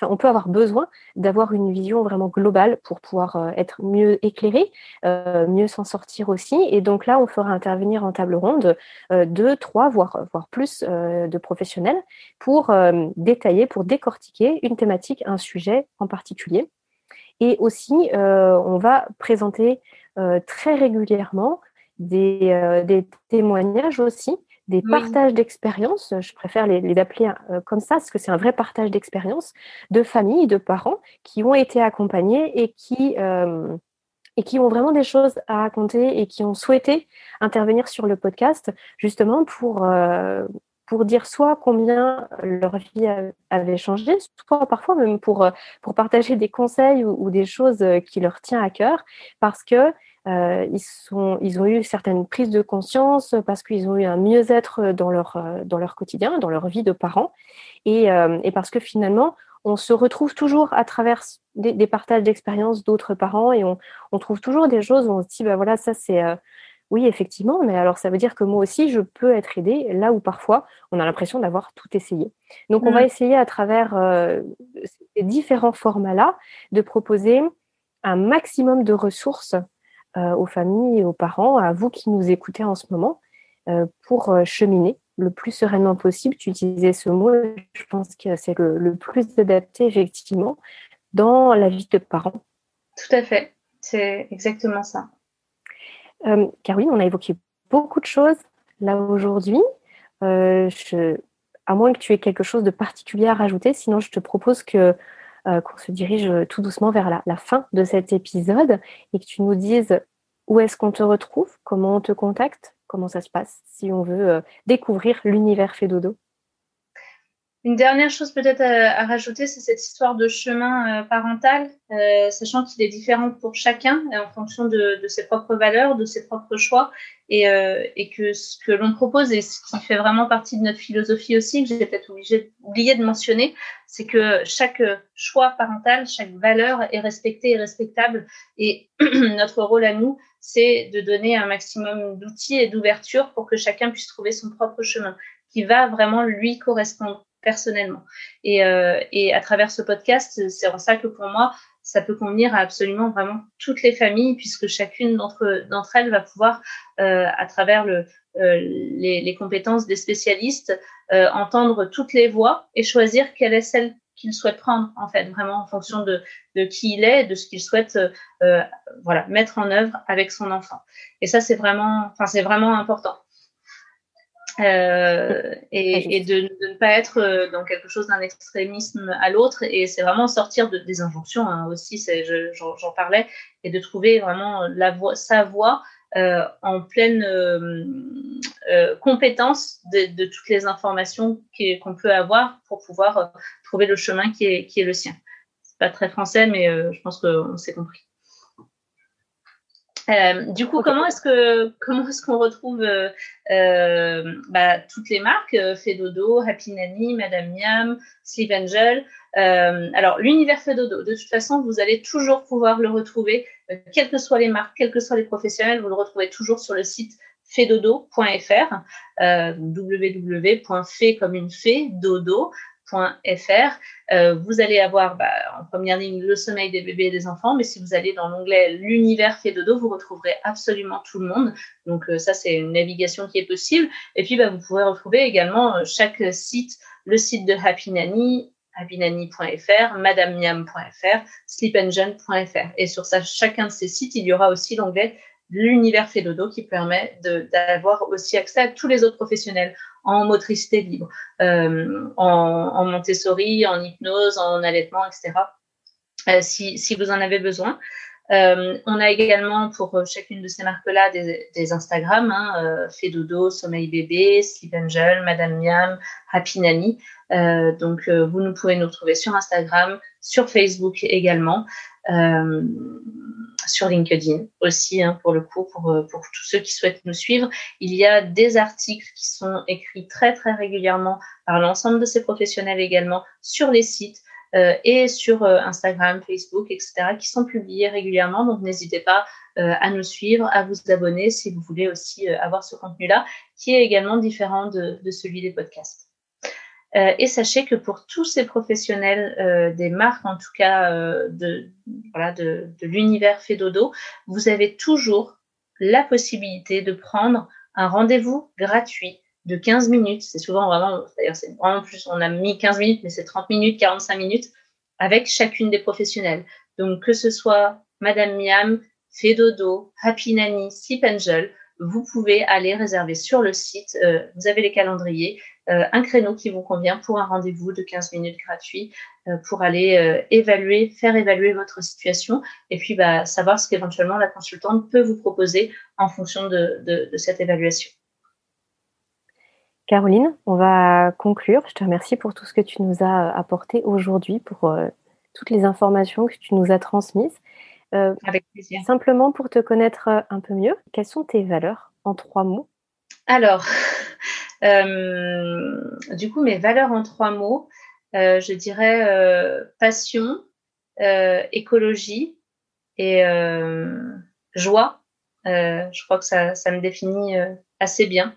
on peut avoir besoin d'avoir une vision vraiment globale pour pouvoir euh, être mieux éclairé, mieux s'en sortir aussi. Et donc là, on fera intervenir en table ronde deux, trois, voire voire plus de professionnels pour détailler, pour décortiquer une thématique, un sujet en particulier. Et aussi, euh, on va présenter euh, très régulièrement des, euh, des, témoignages aussi, des partages d'expériences. Je préfère les, les appeler comme ça, parce que c'est un vrai partage d'expériences de familles, de parents qui ont été accompagnés et qui et qui ont vraiment des choses à raconter et qui ont souhaité intervenir sur le podcast justement pour, pour dire soit combien leur vie avait changé, soit parfois même pour, pour partager des conseils ou, des choses qui leur tient à cœur, parce que euh, ils, sont, ils ont eu certaines prises de conscience, parce qu'ils ont eu un mieux-être dans leur, dans leur quotidien, dans leur vie de parents, et, euh, et parce que finalement, on se retrouve toujours à travers des, partages d'expériences d'autres parents et on, on, trouve toujours des choses où on se dit, bah voilà, ça c'est euh, oui, effectivement, mais alors ça veut dire que moi aussi, je peux être aidée là où parfois on a l'impression d'avoir tout essayé. Donc, on va mmh. essayer à travers euh, ces différents formats-là de proposer un maximum de ressources euh, aux familles et aux parents, à vous qui nous écoutez en ce moment, euh, pour cheminer le plus sereinement possible. Tu utilisais ce mot, je pense que c'est le, le plus adapté, effectivement, dans la vie de parents. Tout à fait, c'est exactement ça. Euh, Caroline, on a évoqué beaucoup de choses là aujourd'hui. Euh, à moins que tu aies quelque chose de particulier à rajouter, sinon je te propose que euh, qu'on se dirige tout doucement vers la, la, fin de cet épisode et que tu nous dises où est-ce qu'on te retrouve, comment on te contacte, comment ça se passe si on veut découvrir l'univers Fédodo. Une dernière chose peut-être à, rajouter, c'est cette histoire de chemin euh, parental, euh, sachant qu'il est différent pour chacun en fonction de, de, ses propres valeurs, de ses propres choix, et, euh, et que ce que l'on propose et ce qui fait vraiment partie de notre philosophie aussi, que j'ai peut-être oublié de mentionner, c'est que chaque choix parental, chaque valeur est respectée et respectable, et notre rôle à nous, c'est de donner un maximum d'outils et d'ouverture pour que chacun puisse trouver son propre chemin qui va vraiment lui correspondre personnellement. Et, euh, et à travers ce podcast, c'est en ça que pour moi, ça peut convenir à absolument vraiment toutes les familles, puisque chacune d'entre elles va pouvoir, euh, à travers le, euh, les, compétences des spécialistes, entendre toutes les voix et choisir quelle est celle qu'il souhaite prendre, en fait, vraiment en fonction de, de qui il est, de ce qu'il souhaite, voilà, mettre en œuvre avec son enfant. Et ça, c'est vraiment, c'est vraiment important. Euh, et, et de, de, ne pas être euh, dans quelque chose d'un extrémisme à l'autre. Et c'est vraiment sortir de, des injonctions hein, aussi, j'en parlais, et de trouver vraiment la sa voix euh, en pleine, euh, compétence de, toutes les informations qu'on peut avoir pour pouvoir trouver le chemin qui est, qui est le sien. C'est pas très français, mais je pense qu'on s'est compris. Euh, du coup, comment est-ce que comment est-ce qu'on retrouve euh, euh, bah, toutes les marques Fedodo, Happy Nanny, Madame Miam, Sleep Angel. alors l'univers Fedodo, de toute façon, vous allez toujours pouvoir le retrouver, quelles que soient les marques, quels que soient les professionnels, vous le retrouvez toujours sur le site fedodo.fr, euh, www.fe comme une fée, dodo, euh, vous allez avoir bah, en première ligne le sommeil des bébés et des enfants, mais si vous allez dans l'onglet l'univers fait dodo, vous retrouverez absolument tout le monde. Donc euh, ça, c'est une navigation qui est possible. Et puis, bah, vous pouvez retrouver également euh, chaque site, le site de Happy Nanny, happynanny.fr, madamemiam.fr, sleepengine.fr. Et sur chacun de ces sites, il y aura aussi l'onglet l'univers fait dodo qui permet d'avoir aussi accès à tous les autres professionnels en motricité libre, euh, en, Montessori, en hypnose, en allaitement, etc. Euh, si, vous en avez besoin. Euh, on a également pour chacune de ces marques-là des, des, Instagram, hein, Fedodo, Sommeil Bébé, Sleep Angel, Madame Miam, Happy Nanny. donc vous nous pouvez nous trouver sur Instagram, sur Facebook également sur LinkedIn aussi, hein, pour le coup, pour, euh, pour tous ceux qui souhaitent nous suivre. Il y a des articles qui sont écrits très, très régulièrement par l'ensemble de ces professionnels également sur les sites euh, et sur euh, Instagram, Facebook, etc., qui sont publiés régulièrement. Donc, n'hésitez pas à nous suivre, à vous abonner si vous voulez aussi avoir ce contenu-là, qui est également différent de celui des podcasts. Euh, et sachez que pour tous ces professionnels euh, des marques, en tout cas euh, de, l'univers Fedodo, vous avez toujours la possibilité de prendre un rendez-vous gratuit de 15 minutes. C'est souvent vraiment, d'ailleurs, c'est vraiment plus, on a mis 15 minutes, mais c'est 30 minutes, 45 minutes avec chacune des professionnels. Donc, que ce soit Madame Miam, Fedodo, Happy Nanny, Sleep Angel, vous pouvez aller réserver sur le site. Euh, vous avez les calendriers, euh, un créneau qui vous convient pour un rendez-vous de 15 minutes gratuit euh, pour aller évaluer, faire évaluer votre situation et puis bah, savoir ce qu'éventuellement la consultante peut vous proposer en fonction de, de, cette évaluation. Caroline, on va conclure. Je te remercie pour tout ce que tu nous as apporté aujourd'hui, pour toutes les informations que tu nous as transmises. Euh, Avec plaisir. Simplement pour te connaître euh, un peu mieux, quelles sont tes valeurs en trois mots? Alors, euh, du coup, mes valeurs en trois mots, je dirais passion, écologie et joie. je crois que ça, ça me définit assez bien.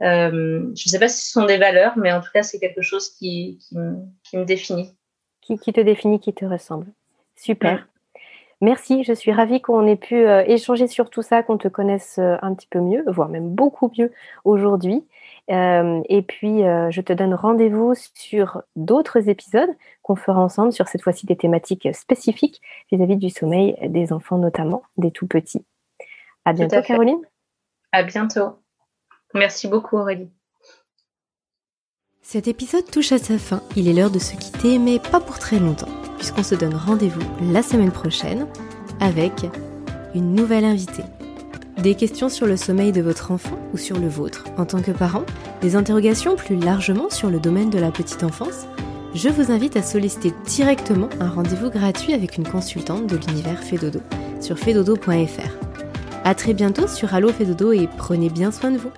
je ne sais pas si ce sont des valeurs, mais en tout cas, c'est quelque chose qui, qui, me, définit. Qui, qui, te définit, qui te ressemble. Super. Merci, je suis ravie qu'on ait pu euh, échanger sur tout ça, qu'on te connaisse euh, un petit peu mieux, voire même beaucoup mieux aujourd'hui. Euh, et puis, je te donne rendez-vous sur d'autres épisodes qu'on fera ensemble sur cette fois-ci des thématiques spécifiques vis-à-vis du sommeil des enfants, notamment des tout petits. À bientôt, Caroline. À bientôt. Merci beaucoup, Aurélie. Cet épisode touche à sa fin. Il est l'heure de se quitter, mais pas pour très longtemps puisqu'on se donne rendez-vous la semaine prochaine avec une nouvelle invitée. Des questions sur le sommeil de votre enfant ou sur le vôtre en tant que parent, des interrogations plus largement sur le domaine de la petite enfance, je vous invite à solliciter directement un rendez-vous gratuit avec une consultante de l'univers Fedodo sur fedodo.fr. A très bientôt sur Allo Fedodo et prenez bien soin de vous.